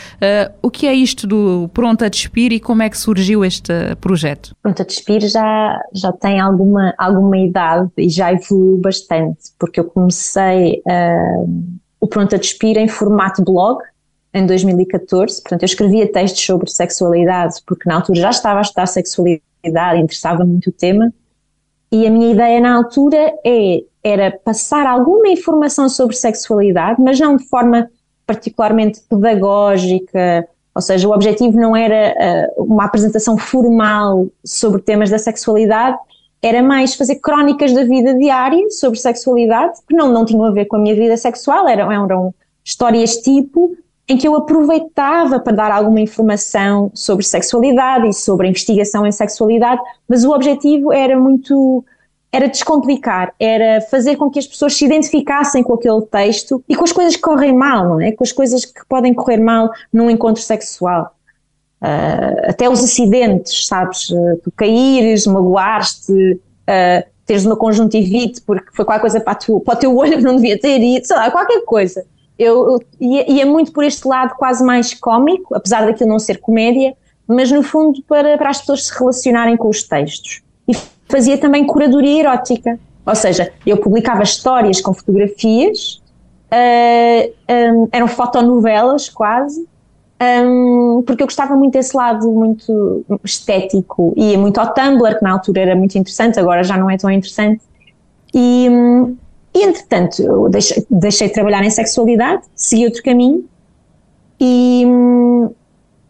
o que é isto do Pronto a Despir e como é que surgiu este projeto. Pronto a Despir já, já tem alguma, alguma idade e já evoluiu bastante, porque eu comecei o Pronto a Despir em formato blog, em 2014. Portanto, eu escrevia textos sobre sexualidade, porque na altura já estava a estudar sexualidade, interessava muito o tema. E a minha ideia na altura é, era passar alguma informação sobre sexualidade, mas não de forma particularmente pedagógica, ou seja, o objetivo não era uh, uma apresentação formal sobre temas da sexualidade, era mais fazer crónicas da vida diária sobre sexualidade, que não, não tinham a ver com a minha vida sexual, eram, eram histórias tipo, em que eu aproveitava para dar alguma informação sobre sexualidade e sobre a investigação em sexualidade, mas o objetivo era muito era descomplicar, era fazer com que as pessoas se identificassem com aquele texto e com as coisas que correm mal, não é? Com as coisas que podem correr mal num encontro sexual. Uh, até os acidentes, sabes? Uh, tu caíres, magoares-te, uh, teres uma conjuntivite porque foi qualquer coisa para, tu, para o teu olho que não devia ter ido, sei lá, qualquer coisa eu, ia, muito por este lado quase mais cómico, apesar daquilo não ser comédia, mas no fundo para, para as pessoas se relacionarem com os textos. E fazia também curadoria erótica, ou seja, eu publicava histórias com fotografias, uh, um, eram fotonovelas quase, um, porque eu gostava muito desse lado muito estético, ia muito ao Tumblr, que na altura era muito interessante, agora já não é tão interessante, e, um, e entretanto, eu deixei, deixei de trabalhar em sexualidade, segui outro caminho e,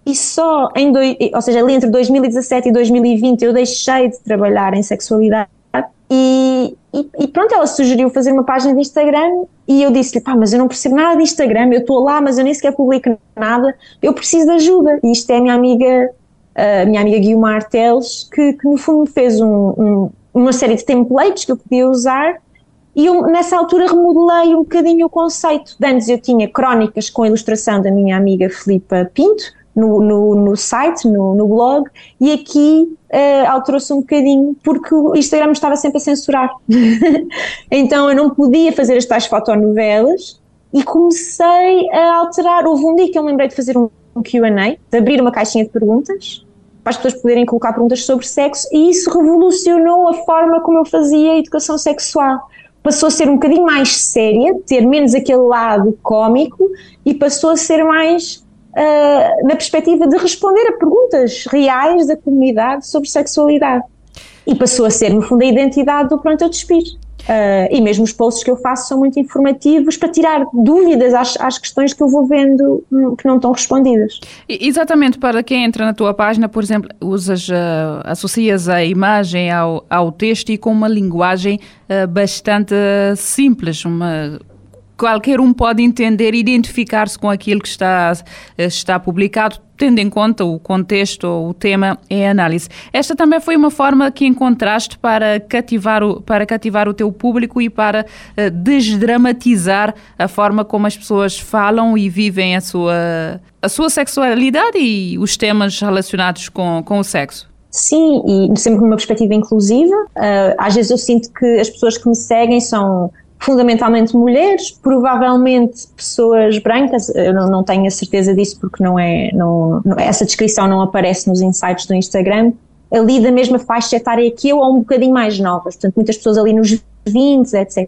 e só em, dois, ou seja, ali entre 2017 e 2020 eu deixei de trabalhar em sexualidade e, e, e, pronto, ela sugeriu fazer uma página de Instagram e eu disse-lhe, pá, mas eu não percebo nada de Instagram, eu estou lá, mas eu nem sequer publico nada, eu preciso de ajuda. E isto é a minha amiga, a minha amiga Guilmar Teles, que, que no fundo fez um, um, uma série de templates que eu podia usar e eu, nessa altura, remodelei um bocadinho o conceito. De antes eu tinha crónicas com ilustração da minha amiga Filipa Pinto, no, no, no site, no, no, blog, e aqui uh, alterou-se um bocadinho porque o Instagram estava sempre a censurar. (laughs) então eu não podia fazer as tais fotonovelas e comecei a alterar. Houve um dia que eu lembrei de fazer um, um QA, de abrir uma caixinha de perguntas para as pessoas poderem colocar perguntas sobre sexo, e isso revolucionou a forma como eu fazia a educação sexual passou a ser um bocadinho mais séria, ter menos aquele lado cómico e passou a ser mais uh, na perspectiva de responder a perguntas reais da comunidade sobre sexualidade. E passou a ser, no fundo, a identidade do Pronto a Despir. Uh, e mesmo os posts que eu faço são muito informativos para tirar dúvidas às, às questões que eu vou vendo hum, que não estão respondidas. Exatamente, para quem entra na tua página, por exemplo, usas, uh, associas a imagem ao, ao texto e com uma linguagem uh, bastante simples, uma qualquer um pode entender, identificar-se com aquilo que está, está publicado, tendo em conta o contexto o tema em análise. Esta também foi uma forma que encontraste para cativar o, para cativar o teu público e para uh, desdramatizar a forma como as pessoas falam e vivem a sua, a sua sexualidade e os temas relacionados com, com o sexo. sim, e sempre numa perspectiva inclusiva. Uh, às vezes eu sinto que as pessoas que me seguem são fundamentalmente mulheres, provavelmente pessoas brancas, eu não, não tenho a certeza disso porque não é, não, não, essa descrição não aparece nos insights do Instagram, ali da mesma faixa etária que eu ou um bocadinho mais novas, portanto muitas pessoas ali nos 20, etc.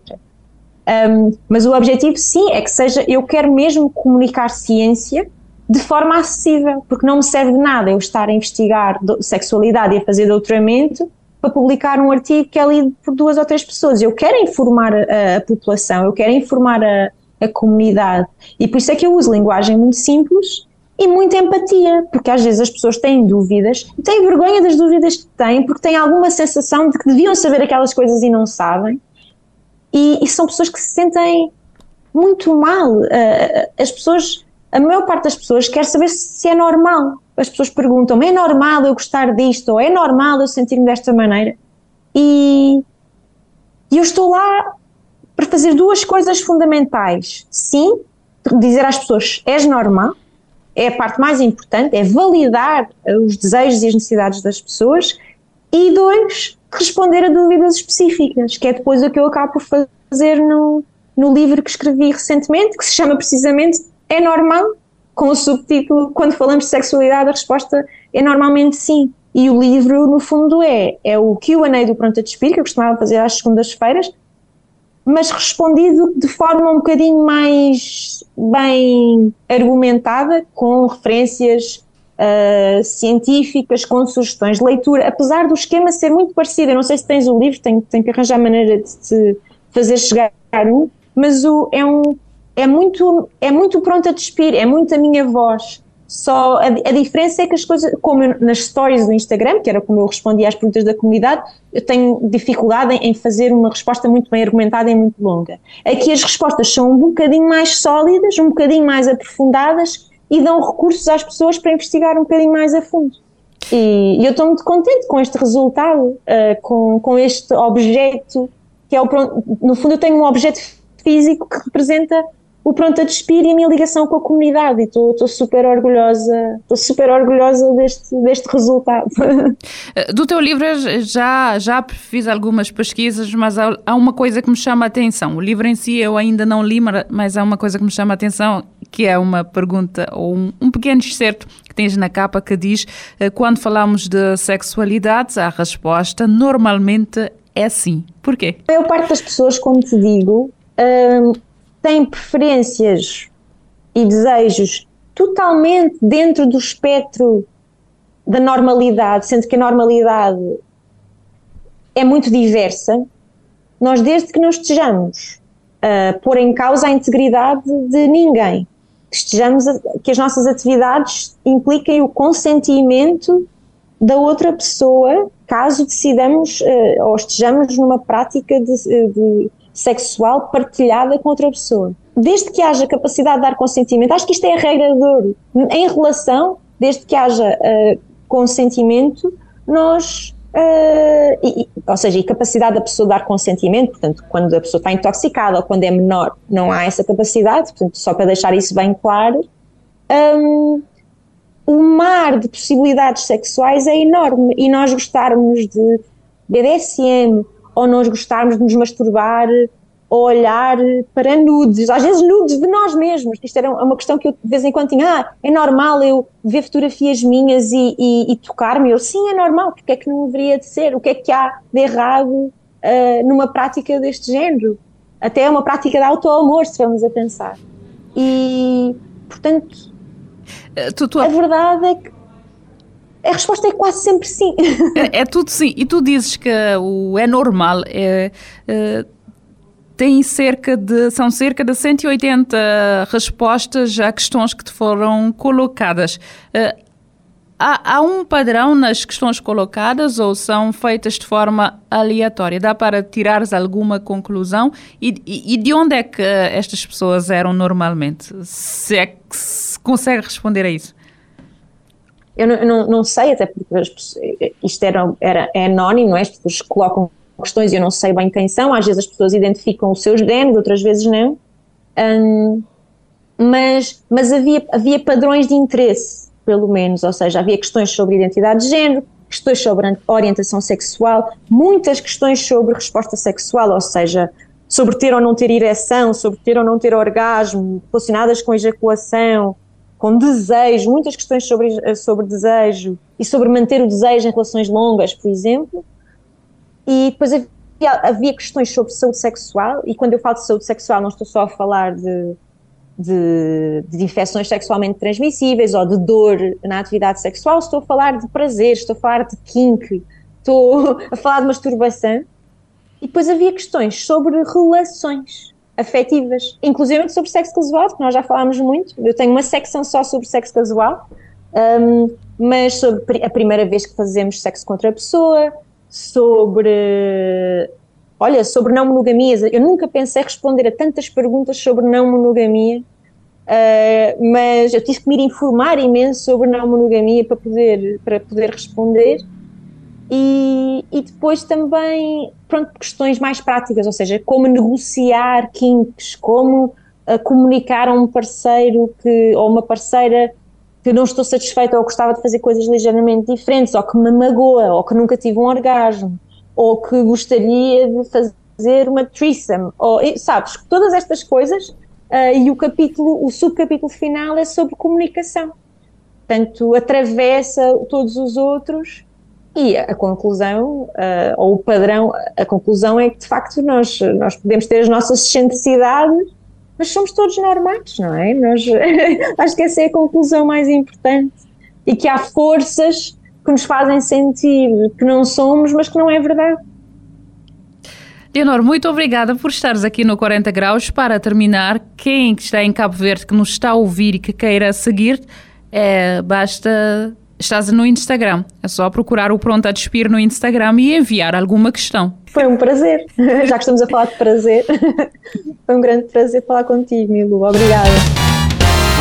Um, mas o objetivo sim é que seja, eu quero mesmo comunicar ciência de forma acessível, porque não me serve de nada eu estar a investigar sexualidade e a fazer doutoramento para publicar um artigo que é lido por duas ou três pessoas. Eu quero informar a, a população, eu quero informar a, a comunidade. E por isso é que eu uso linguagem muito simples e muita empatia, porque às vezes as pessoas têm dúvidas, têm vergonha das dúvidas que têm, porque têm alguma sensação de que deviam saber aquelas coisas e não sabem. E, e são pessoas que se sentem muito mal. Uh, as pessoas, a maior parte das pessoas quer saber se é normal as pessoas perguntam é normal eu gostar disto, ou é normal eu sentir-me desta maneira? E, e eu estou lá para fazer duas coisas fundamentais. Sim, dizer às pessoas és normal, é a parte mais importante, é validar os desejos e as necessidades das pessoas. E dois, responder a dúvidas específicas, que é depois o que eu acabo por fazer no, no livro que escrevi recentemente, que se chama precisamente É Normal com o subtítulo Quando falamos de sexualidade, a resposta é normalmente sim. E o livro, no fundo, é, é o QA do Pronto a Despir, que eu costumava fazer às segundas-feiras, mas respondido de forma um bocadinho mais bem argumentada, com referências uh, científicas, com sugestões de leitura, apesar do esquema ser muito parecido. Eu não sei se tens o livro, tenho, tenho que arranjar maneira de te fazer chegar um, mas o, é um é muito, é muito pronta a despir, é muito a minha voz. Só a, a, diferença é que as coisas, como eu, nas stories do Instagram, que era como eu respondia às perguntas da comunidade, eu tenho dificuldade em, em, fazer uma resposta muito bem argumentada e muito longa. Aqui as respostas são um bocadinho mais sólidas, um bocadinho mais aprofundadas e dão recursos às pessoas para investigar um bocadinho mais a fundo. E, e eu estou muito contente com este resultado, uh, com, com este objeto, que é o, no fundo eu tenho um objeto físico que representa o Pronto a Despir e a minha ligação com a comunidade e estou super orgulhosa, estou super orgulhosa deste, deste resultado. (laughs) Eh, do teu livro já, já fiz algumas pesquisas, mas há, há, uma coisa que me chama a atenção. O livro em si eu ainda não li, mas há uma coisa que me chama a atenção, que é uma pergunta ou um, um pequeno excerto que tens na capa que diz eh, quando falamos de sexualidade, a resposta normalmente é sim. Porquê? A maior parte das pessoas, como te digo, hum, têm preferências e desejos totalmente dentro do espectro da normalidade, sendo que a normalidade é muito diversa, nós desde que não estejamos a pôr em causa a integridade de ninguém, que estejamos a, que as nossas atividades impliquem o consentimento da outra pessoa, caso decidamos uh, ou estejamos numa prática de, de sexual partilhada com outra pessoa. Desde que haja capacidade de dar consentimento, acho que isto é a regra de ouro. Em relação, desde que haja uh, consentimento, nós. Uh, e, ou seja, e capacidade da pessoa dar consentimento, portanto, quando a pessoa está intoxicada ou quando é menor, não há essa capacidade, portanto, só para deixar isso bem claro. Um, o mar de possibilidades sexuais é enorme e nós gostarmos de BDSM ou nós gostarmos de nos masturbar ou olhar para nudes, às vezes nudes de nós mesmos. Isto era uma questão que eu de vez em quando tinha, ah, é normal eu ver fotografias minhas e, e, e tocar-me? Eu, sim, é normal, porque é que não deveria de ser? O que é que há de errado uh, numa prática deste género? Até é uma prática de auto-amor, se vamos a pensar. E, portanto, uh, tu, tu... a verdade é que a resposta é quase sempre sim. É, é tudo sim. E tu dizes que o é normal é, é, tem cerca de são cerca de 180 respostas a questões que te foram colocadas. É, há, há, um padrão nas questões colocadas ou são feitas de forma aleatória? Dá para tirares alguma conclusão? E, e, e de onde é que estas pessoas eram normalmente? Se é que se consegue responder a isso? Eu não, não, não sei, até porque isto era, era, é anónimo, não é? As pessoas colocam questões e eu não sei bem quem são, às vezes as pessoas identificam os seus géneros, outras vezes não. Um, mas mas havia, havia padrões de interesse, pelo menos, ou seja, havia questões sobre identidade de género, questões sobre orientação sexual, muitas questões sobre resposta sexual, ou seja, sobre ter ou não ter ereção, sobre ter ou não ter orgasmo, relacionadas com ejaculação, com desejo, muitas questões sobre, sobre desejo e sobre manter o desejo em relações longas, por exemplo. E depois havia, havia questões sobre saúde sexual, e quando eu falo de saúde sexual, não estou só a falar de, de, de, infecções sexualmente transmissíveis ou de dor na atividade sexual, estou a falar de prazer, estou a falar de kink, estou (laughs) a falar de masturbação. E depois havia questões sobre relações afetivas, inclusive sobre sexo casual, que nós já falámos muito. Eu tenho uma secção só sobre sexo casual, um, mas sobre a primeira vez que fazemos sexo contra a pessoa, sobre. Olha, sobre não monogamia. Eu nunca pensei responder a tantas perguntas sobre não monogamia, uh, mas eu tive que me informar imenso sobre não monogamia para poder, para poder responder. E, e, depois também, pronto, questões mais práticas, ou seja, como negociar kinks, como uh, comunicar a um parceiro que, ou uma parceira que não estou satisfeita ou gostava de fazer coisas ligeiramente diferentes, ou que me magoa, ou que nunca tive um orgasmo, ou que gostaria de fazer uma threesome, ou, sabes, todas estas coisas, uh, e o capítulo, o subcapítulo final é sobre comunicação. Portanto, atravessa todos os outros e a conclusão, uh, ou o padrão, a conclusão é que de facto nós, nós podemos ter as nossas excentricidades, mas somos todos normais, não é? Nós, (laughs) acho que essa é a conclusão mais importante. E que há forças que nos fazem sentir que não somos, mas que não é verdade. Leonor, muito obrigada por estares aqui no 40 Graus. Para terminar, quem está em Cabo Verde, que nos está a ouvir e que queira seguir, é, basta Estás no Instagram. É só procurar o Pronto a Despir no Instagram e enviar alguma questão. Foi um prazer. (laughs) Já que estamos a falar de prazer, (laughs) foi um grande prazer falar contigo, Milu. Obrigada.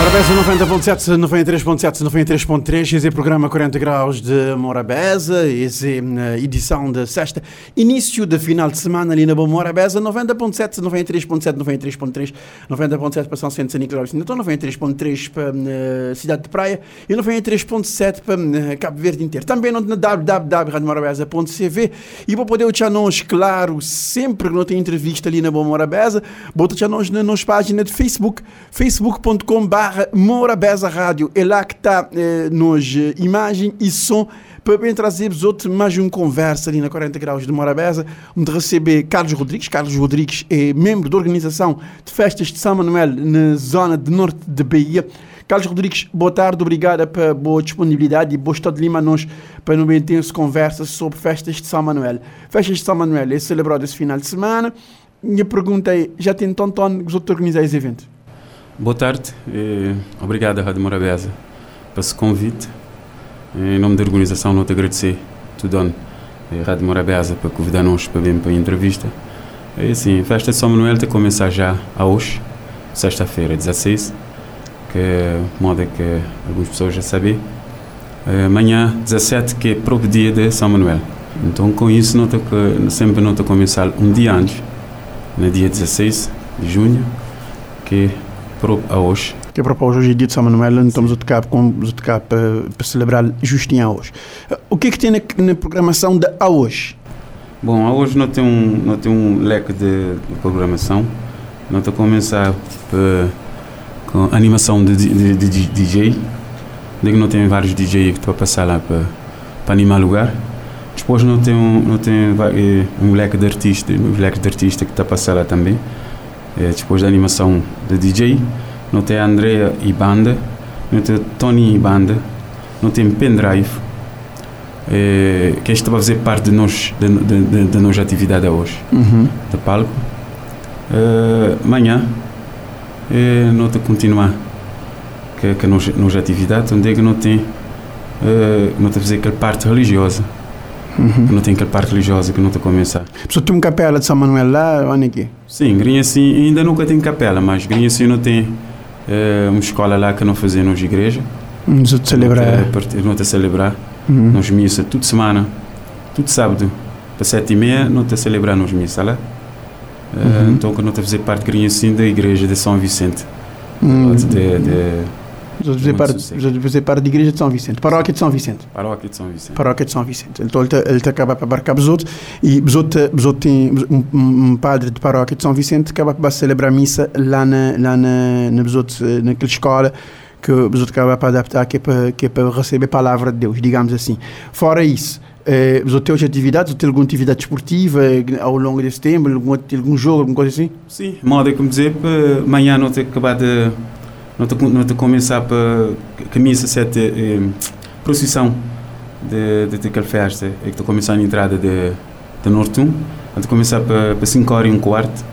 Morabeza 90.7, 93.7, 93.3, esse é o programa 40 Graus de Morabeza, esse é a edição da sexta, início da final de semana ali na Boa Morabeza, 90.7, 93.7, 93.3, 90.7 para São Centro de Nicolau Então 93.3 para uh, Cidade de Praia e 93.7 para uh, Cabo Verde inteiro. Também no www.radiomorabeza.cv e vou poder deixar nós, claro, sempre que não tem entrevista ali na Boa Morabeza, deixar nós na nossa página de Facebook, facebook.com.br barra Morabeza Rádio. É lá que está eh, nos eh, imagem e som para bem trazer-vos outro mais uma conversa ali na 40 Graus de Morabeza, onde receber Carlos Rodrigues. Carlos Rodrigues é membro da organização de festas de São Manuel na zona de norte de Bahia. Carlos Rodrigues, boa tarde, obrigada pela boa disponibilidade e boa estado de Lima nós para no bem ter conversa sobre festas de São Manuel. Festas de São Manuel é celebrado esse final de semana. Minha pergunta é, já tem tanto ano que os outros organizam esse evento? Boa tarde, e obrigado à Rádio Morabeza por esse convite. Em nome da organização, não te agradecer tudo a Rádio Morabeza para convidar-nos para vir para a entrevista. E assim, a festa de São Manuel está a começar já a hoje, sexta-feira, 16, que é modo que algumas pessoas já sabem. Amanhã, 17, que é o próprio dia de São Manuel. Então, com isso, nota que sempre nota começar um dia antes, no dia 16 de junho, que a hoje. Que para hoje é dia de São Manuel, estamos a tocar, com, a tocar para, para celebrar justinho a hoje. O que é que tem na, na programação de a hoje? Bom, a hoje não tem um, não tem um leque de, de programação. Não está a começar para, com animação de, de, de, de DJ. Digo não tem vários DJ que estão a passar lá para, para animar lugar. Depois não tem um, não tem eh, um leque de artista, um leque de artista que está a passar lá também depois da animação de DJ, não tem Andrea e banda, não tem Tony e banda, não tem pendrive, é, que está a fazer parte de nós, da de, de, de, nossa atividade hoje, uhum. de palco. É, amanhã, é, não tem continuar que, que a nossa, atividade, onde é que não tem, é, não fazer aquela parte religiosa. Uhum. Que não tem aquela parte religiosa que não está a começar. Pessoal, tem uma capela de São Manuel lá, onde aqui? Sim, Grinha sim, ainda nunca tem capela, mas Grinha sim não tem é, uma escola lá que não fazemos igreja. Não te celebrar. Não te celebrar. Uhum. Nos missa, toda semana, todo sábado, para sete e meia, não te celebrar nos missa lá. Uh, Então, que não te fazer parte de Grinha sim da igreja de São Vicente. Uhum. De, de, Você fazer parte, você fazer parte da igreja de São Vicente, paróquia de São Vicente. Paróquia de São Vicente. Paróquia de São Vicente. Então ele ele acaba para abarcar Besoto e Besoto, Besoto tem um, um, padre de paróquia de São Vicente que acaba para celebrar missa lá na lá na, na Besoto, naquela escola que Besoto acaba para adaptar que é para, que é para receber a palavra de Deus, digamos assim. Fora isso, eh, você tem atividades, tem alguma atividade esportiva ao longo desse tempo, algum, algum jogo, alguma coisa assim? Sim, modo como dizer, amanhã não ter acabado de não te, não te começar para camisa sete eh, procissão de, de, de festa é que tu começar a entrada de, de Nortum a começar para, para 5 horas e um quarto.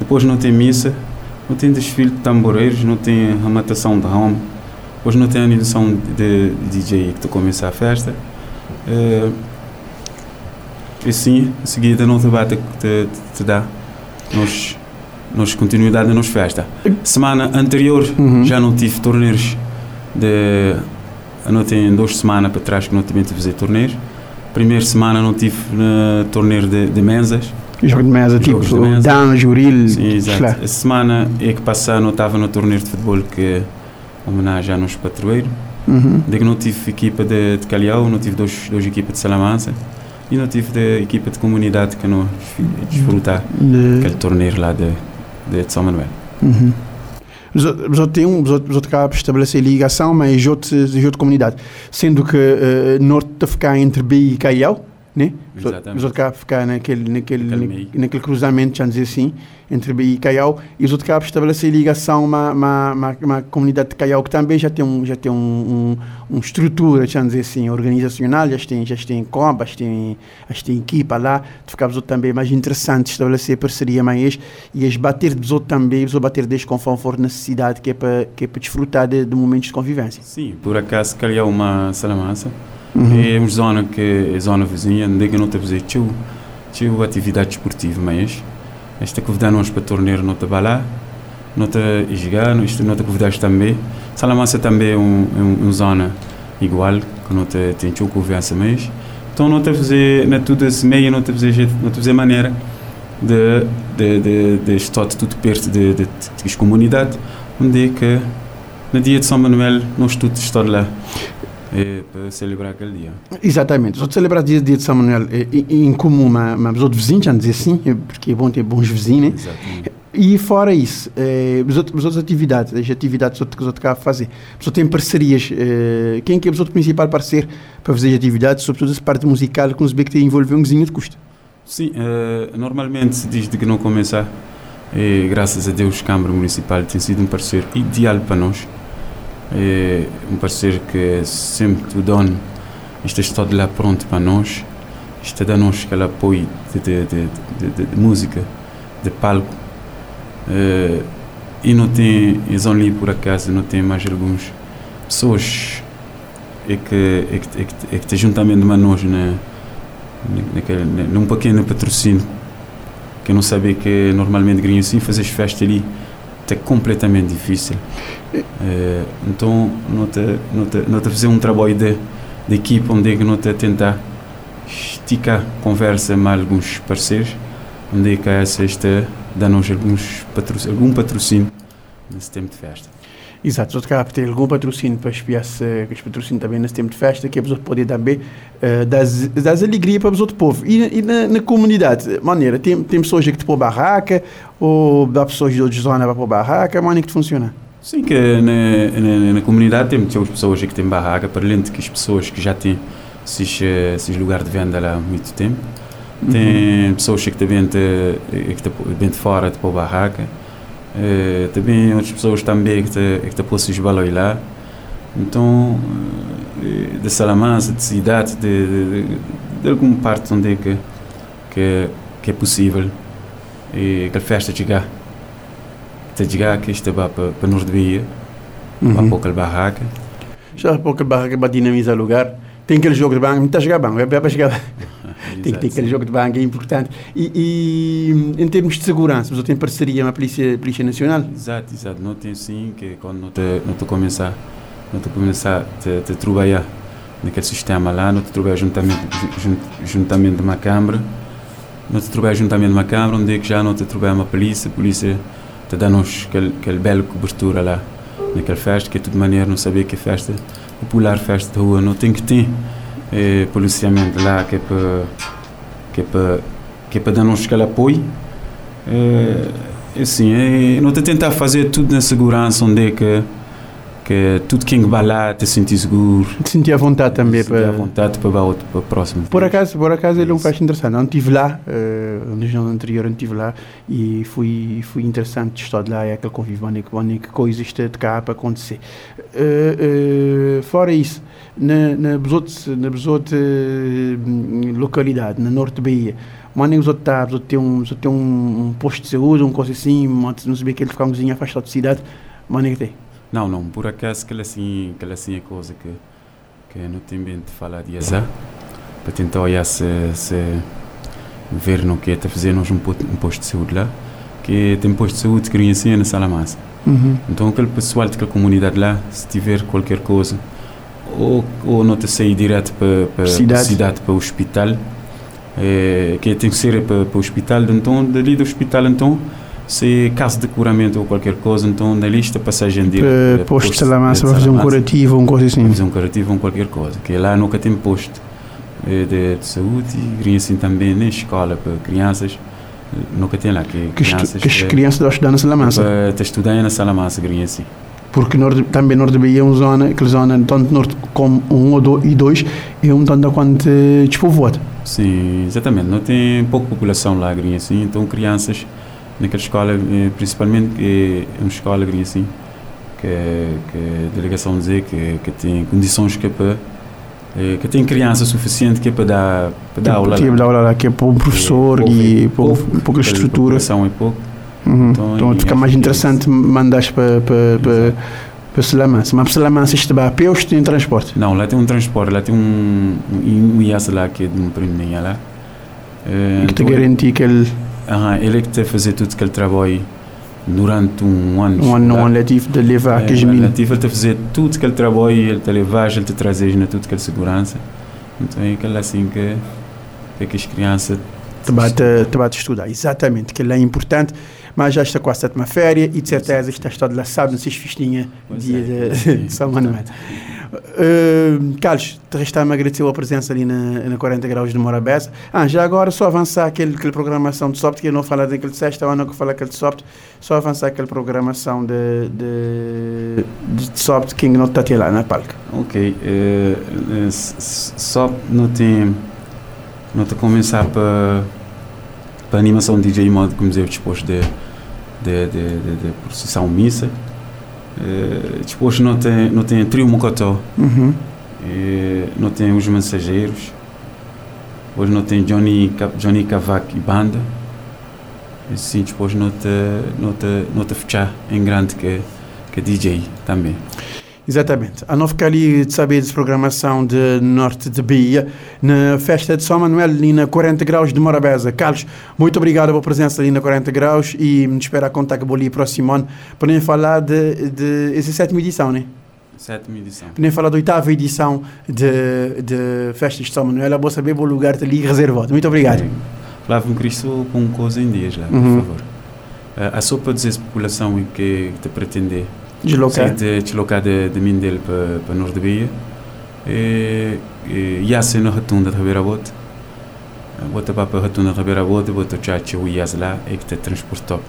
Depois não tem missa não tem desfile de tamboreiros não tem amatação de home depois não tem a anidação de, de DJ que tu começa a festa. Eh, e sim, em seguida não te bate que te, te, te dá. Nos nos continuidade nos festa. Semana anterior uhum. já não tive torneios de não tenho duas semanas para trás que não tive de fazer torneios. Primeira semana não tive uh, torneio de, de mesas. Jogo de mesa, tipo Dan, Juril. Sim, exato. A semana é que passar não estava no torneio de futebol que homenagem a nos patrulheiros. Uhum. De que não tive equipa de, de Calhau, não tive duas, duas equipas de Salamanca e não tive de equipa de comunidade que não desfrutar de... aquele torneio lá de de São Manuel. Uhum. Os tem um, os acaba por estabelecer ligação, mas outros, outra comunidade. Sendo que uh, norte está ficar entre B e Caial, né? Exatamente. Os outros ficar naquele, naquele, naquele, naquele cruzamento, já dizer assim, entre Bahia e Caial, e os outros cabos estabelecer ligação uma, uma, uma, uma, comunidade de Caial que também já tem um, já tem um, um, um estrutura, já dizer assim, organizacional, já tem, já tem combas, já tem, já tem equipa lá, outros também mais interessante estabelecer parceria mais e as bater dos outros também, os bater desde conforme for necessidade, que é para, que é desfrutar de, de momentos de convivência. Sim, por acaso Caial é uma salamança, uhum. é uma zona que é zona vizinha, onde não te fazer tio, tio atividade esportiva, mas esta convidar-nos para torneio no Tabalá, não te jogar, isto não te convidaste também. Salamanca também é um, um, uma zona igual, que não te tem teu confiança mais. Então não te fazer, na tudo esse meio, não te fazer, não te fazer maneira de, de, de, de estar tudo perto de, de, de, de comunidade, onde é que no dia de São Manuel nós todos estamos lá é, para celebrar aquele dia. Exatamente. Só celebrar o dia, de São Manuel é, em comum, uma, uma pessoa de vizinho, já dizer assim, é, porque é bom ter bons vizinhos, né? Exatamente. E fora isso, é, as, outras, as outras atividades, as atividades que os outros cá fazer, a pessoa tem parcerias. É, quem que é o principal parceiro para fazer atividades, sobretudo essa parte musical, que nos vê que tem envolver um vizinho de custo? Sim, normalmente se diz de que não começar, e, graças a Deus, a Câmara Municipal tem sido um parceiro ideal para nós é um parceiro que sempre te dá está todo lá pronto para nós, está dando nos aquele apoio de, de, de, de, música, de palco. É, e não tem, eles ali por acaso, não tem mais algumas pessoas é que, é que, é que, é que te juntamente de nós na, naquele, num pequeno patrocínio que eu não sabia que normalmente ganham assim, fazer as festas ali é completamente difícil. É, então, não te, não, te, não te fazer um trabalho de, de equipe onde é que não te tentar esticar conversa com alguns parceiros, onde é que essa esta dá-nos alguns patrocínio, algum patrocínio nesse tempo de festa. Exato, só que ter algum patrocínio para espiar se que patrocínio também nesse tempo de festa, que a pessoa pode também uh, das, das alegria para os outros povo. E, e na, na, comunidade, maneira, tem, tem pessoas que te pôr barraca, ou dá pessoas de outras zonas para pôr barraca, maneira que funciona? Sim, que na, na, na comunidade temos pessoas que têm barraca, para além de que as pessoas que já têm esses, esses lugares de venda lá há muito tempo. Tem uhum. pessoas que também de, que de fora de pôr barraca. Uh, também outras pessoas também que te, que te possam esbaloi lá. Então, uh, de Salamanca, de cidade, de, de, de, de alguma parte onde é que, que, que é possível e que a festa chegar te chegar que isto vai para, para nos devia, uhum. para pouca barraca. Já pouca barraca para dinamizar o lugar. Tem aquele jogo de banco, não está a jogar banco, é para chegar. (laughs) tem que ter aquele jogo de banco, é importante. E, e em termos de segurança, você tem parceria com a Polícia, Polícia Nacional? Exato, exato. Não tem sim, que quando não te, não te começar, não te começar a te, trabalhar naquele sistema lá, não te trabalhar juntamente, juntamente com uma câmara, não te trabalhar juntamente com uma câmara, onde é que já não te trabalha uma polícia, a polícia te dá-nos aquele belo cobertura lá naquela festa, que de toda maneira não sabia que é festa popular, festa de rua, não tem que ter é, policiamento lá que é para que é para que é para dar um aquele apoio. É, assim, é, não tentar fazer tudo na segurança onde é que que tudo quem vai lá te sentir seguro. Te sentir à vontade também para. à vontade para o para próximo. Por acaso, por acaso ele é um festa interessante. Eu estive lá, uh, no ano anterior eu estive lá e foi, foi interessante estar lá e aquele convívio, onde que coisas de cá para acontecer. Uh, uh, fora isso, na, na Besote, na Besote uh, localidade, na norte de Bahia, Mano, os outros tá, tem um, tem um, um posto de saúde, um coisa assim, não sabia que ele ficava um afastado da cidade. Mano, que tem? Não, não, por acaso aquela assim, aquela assim é coisa que, que não tem bem de falar de azar, para tentar olhar se, se ver no que é está fazendo um, um posto de saúde lá, que tem posto de saúde que assim na Salamassa. Uhum. Então aquele pessoal daquela comunidade lá, se tiver qualquer coisa, ou, ou não te sair direto para, para cidade. cidade para o hospital, é, que tem que ser para, para o hospital, então dali do hospital então se caso de curamento ou qualquer coisa, então na lista passagem de uh, posto de Salamassa para fazer um curativo ou um coisa assim. Fazer um curativo ou qualquer coisa, que lá nunca tem posto eh, de, de saúde e assim também na escola para crianças nunca tem lá que, que crianças que as crianças estão estudando na Salamassa para estudar na Salamassa assim porque norte, também Norte de é uma zona, aquela zona tanto norte como um ou dois, e dois é um tanto quanto despovoado. Sim, exatamente. Não tem pouca população lá, assim, então crianças naquela escola, eh, principalmente, é uma escola assim, que, que a delegação dizer que, que tem condições que é para eh, que tem criança suficiente que é para dar, para dar aula. Tipo, dar aula lá, que é para um professor é, e pouco, pouco, pouca estrutura. A é pouco. Uhum. Então, então fica mais interessante mandar para, para, para, para Salamanca. Mas para Salamanca, se está a pé ou tem transporte? Não, lá tem um transporte, lá tem um, um, um IAS lá que é de um primeiro lá. E que te garante que ele Uhum, ele é que a fazer tudo aquele trabalho durante um ano. Um ano não letivo de levar é, que ele está a fazer tudo aquele trabalho, ele te levar, ele te trazer na tudo aquela segurança. Então é aquela assim que, é que as crianças te bate, te bate estudar. Exatamente, que é importante, mas já está quase a uma férias e de certeza está todo lá, sabe, não sei se festinha dia é, de, de (laughs) São Manuel. Carlos, resta-me agradecer a presença ali na, na 40 graus de Morabeza. Ah, já agora só avançar aquele, aquele programação de software, que eu não falo daquele sexta, ou não fala aquele software, só avançar aquela programação de, de, de software que não está lá na palca. Ok, uh, só não tem, não te começar para para animação de DJ modo como dizer depois de de, de, de, de missa Uh, depois não tem, não tem trio Mocotó, uhum. uh, não tem os mensageiros, depois não tem Johnny, Johnny Cavaco e banda. E sim, depois não te, não te, não te fechar em grande que, que DJ também. Exatamente. A não ficar ali de saber de programação de Norte de Bahia, na festa de São Manuel, ali na 40 Graus de Morabeza. Carlos, muito obrigado pela presença ali na 40 Graus e me espero a contar com ali próximo ano para nem falar de, de essa sétima edição, né? Sétima edição. Nem falar da oitava edição de, de festas de São Manuel, eu vou saber o lugar ali reservado. Muito obrigado. Flávio Cristo com coisa em dias lá, por uhum. favor. Uh, a sopa dizer a população que te pretender deslocar de deslocar de, de Mindelo para, Norte de Bahia. E, Yasse na rotunda de Ribeira Bote. Bota para a rotunda de Ribeira Bote bota o chacho o Yasse lá e que te transportou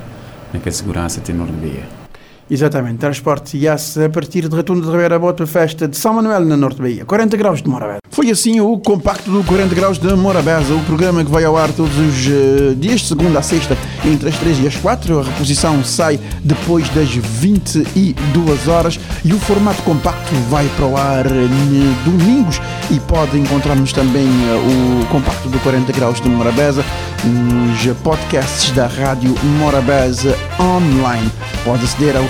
naquela segurança de Norte de Exatamente, transporte IAS a partir de Rotunda de Ribeira Bote, festa de São Manuel na Norte Bahia, 40 graus de Morabeza. Foi assim o compacto do 40 graus de Morabeza, o programa que vai ao ar todos os uh, dias, de segunda a sexta, entre as 3 e as 4. A reposição sai depois das 22 horas e o formato compacto vai para o ar domingos e pode encontrarmos também uh, o compacto do 40 graus de Morabeza nos podcasts da Rádio Morabeza online. Pode aceder ao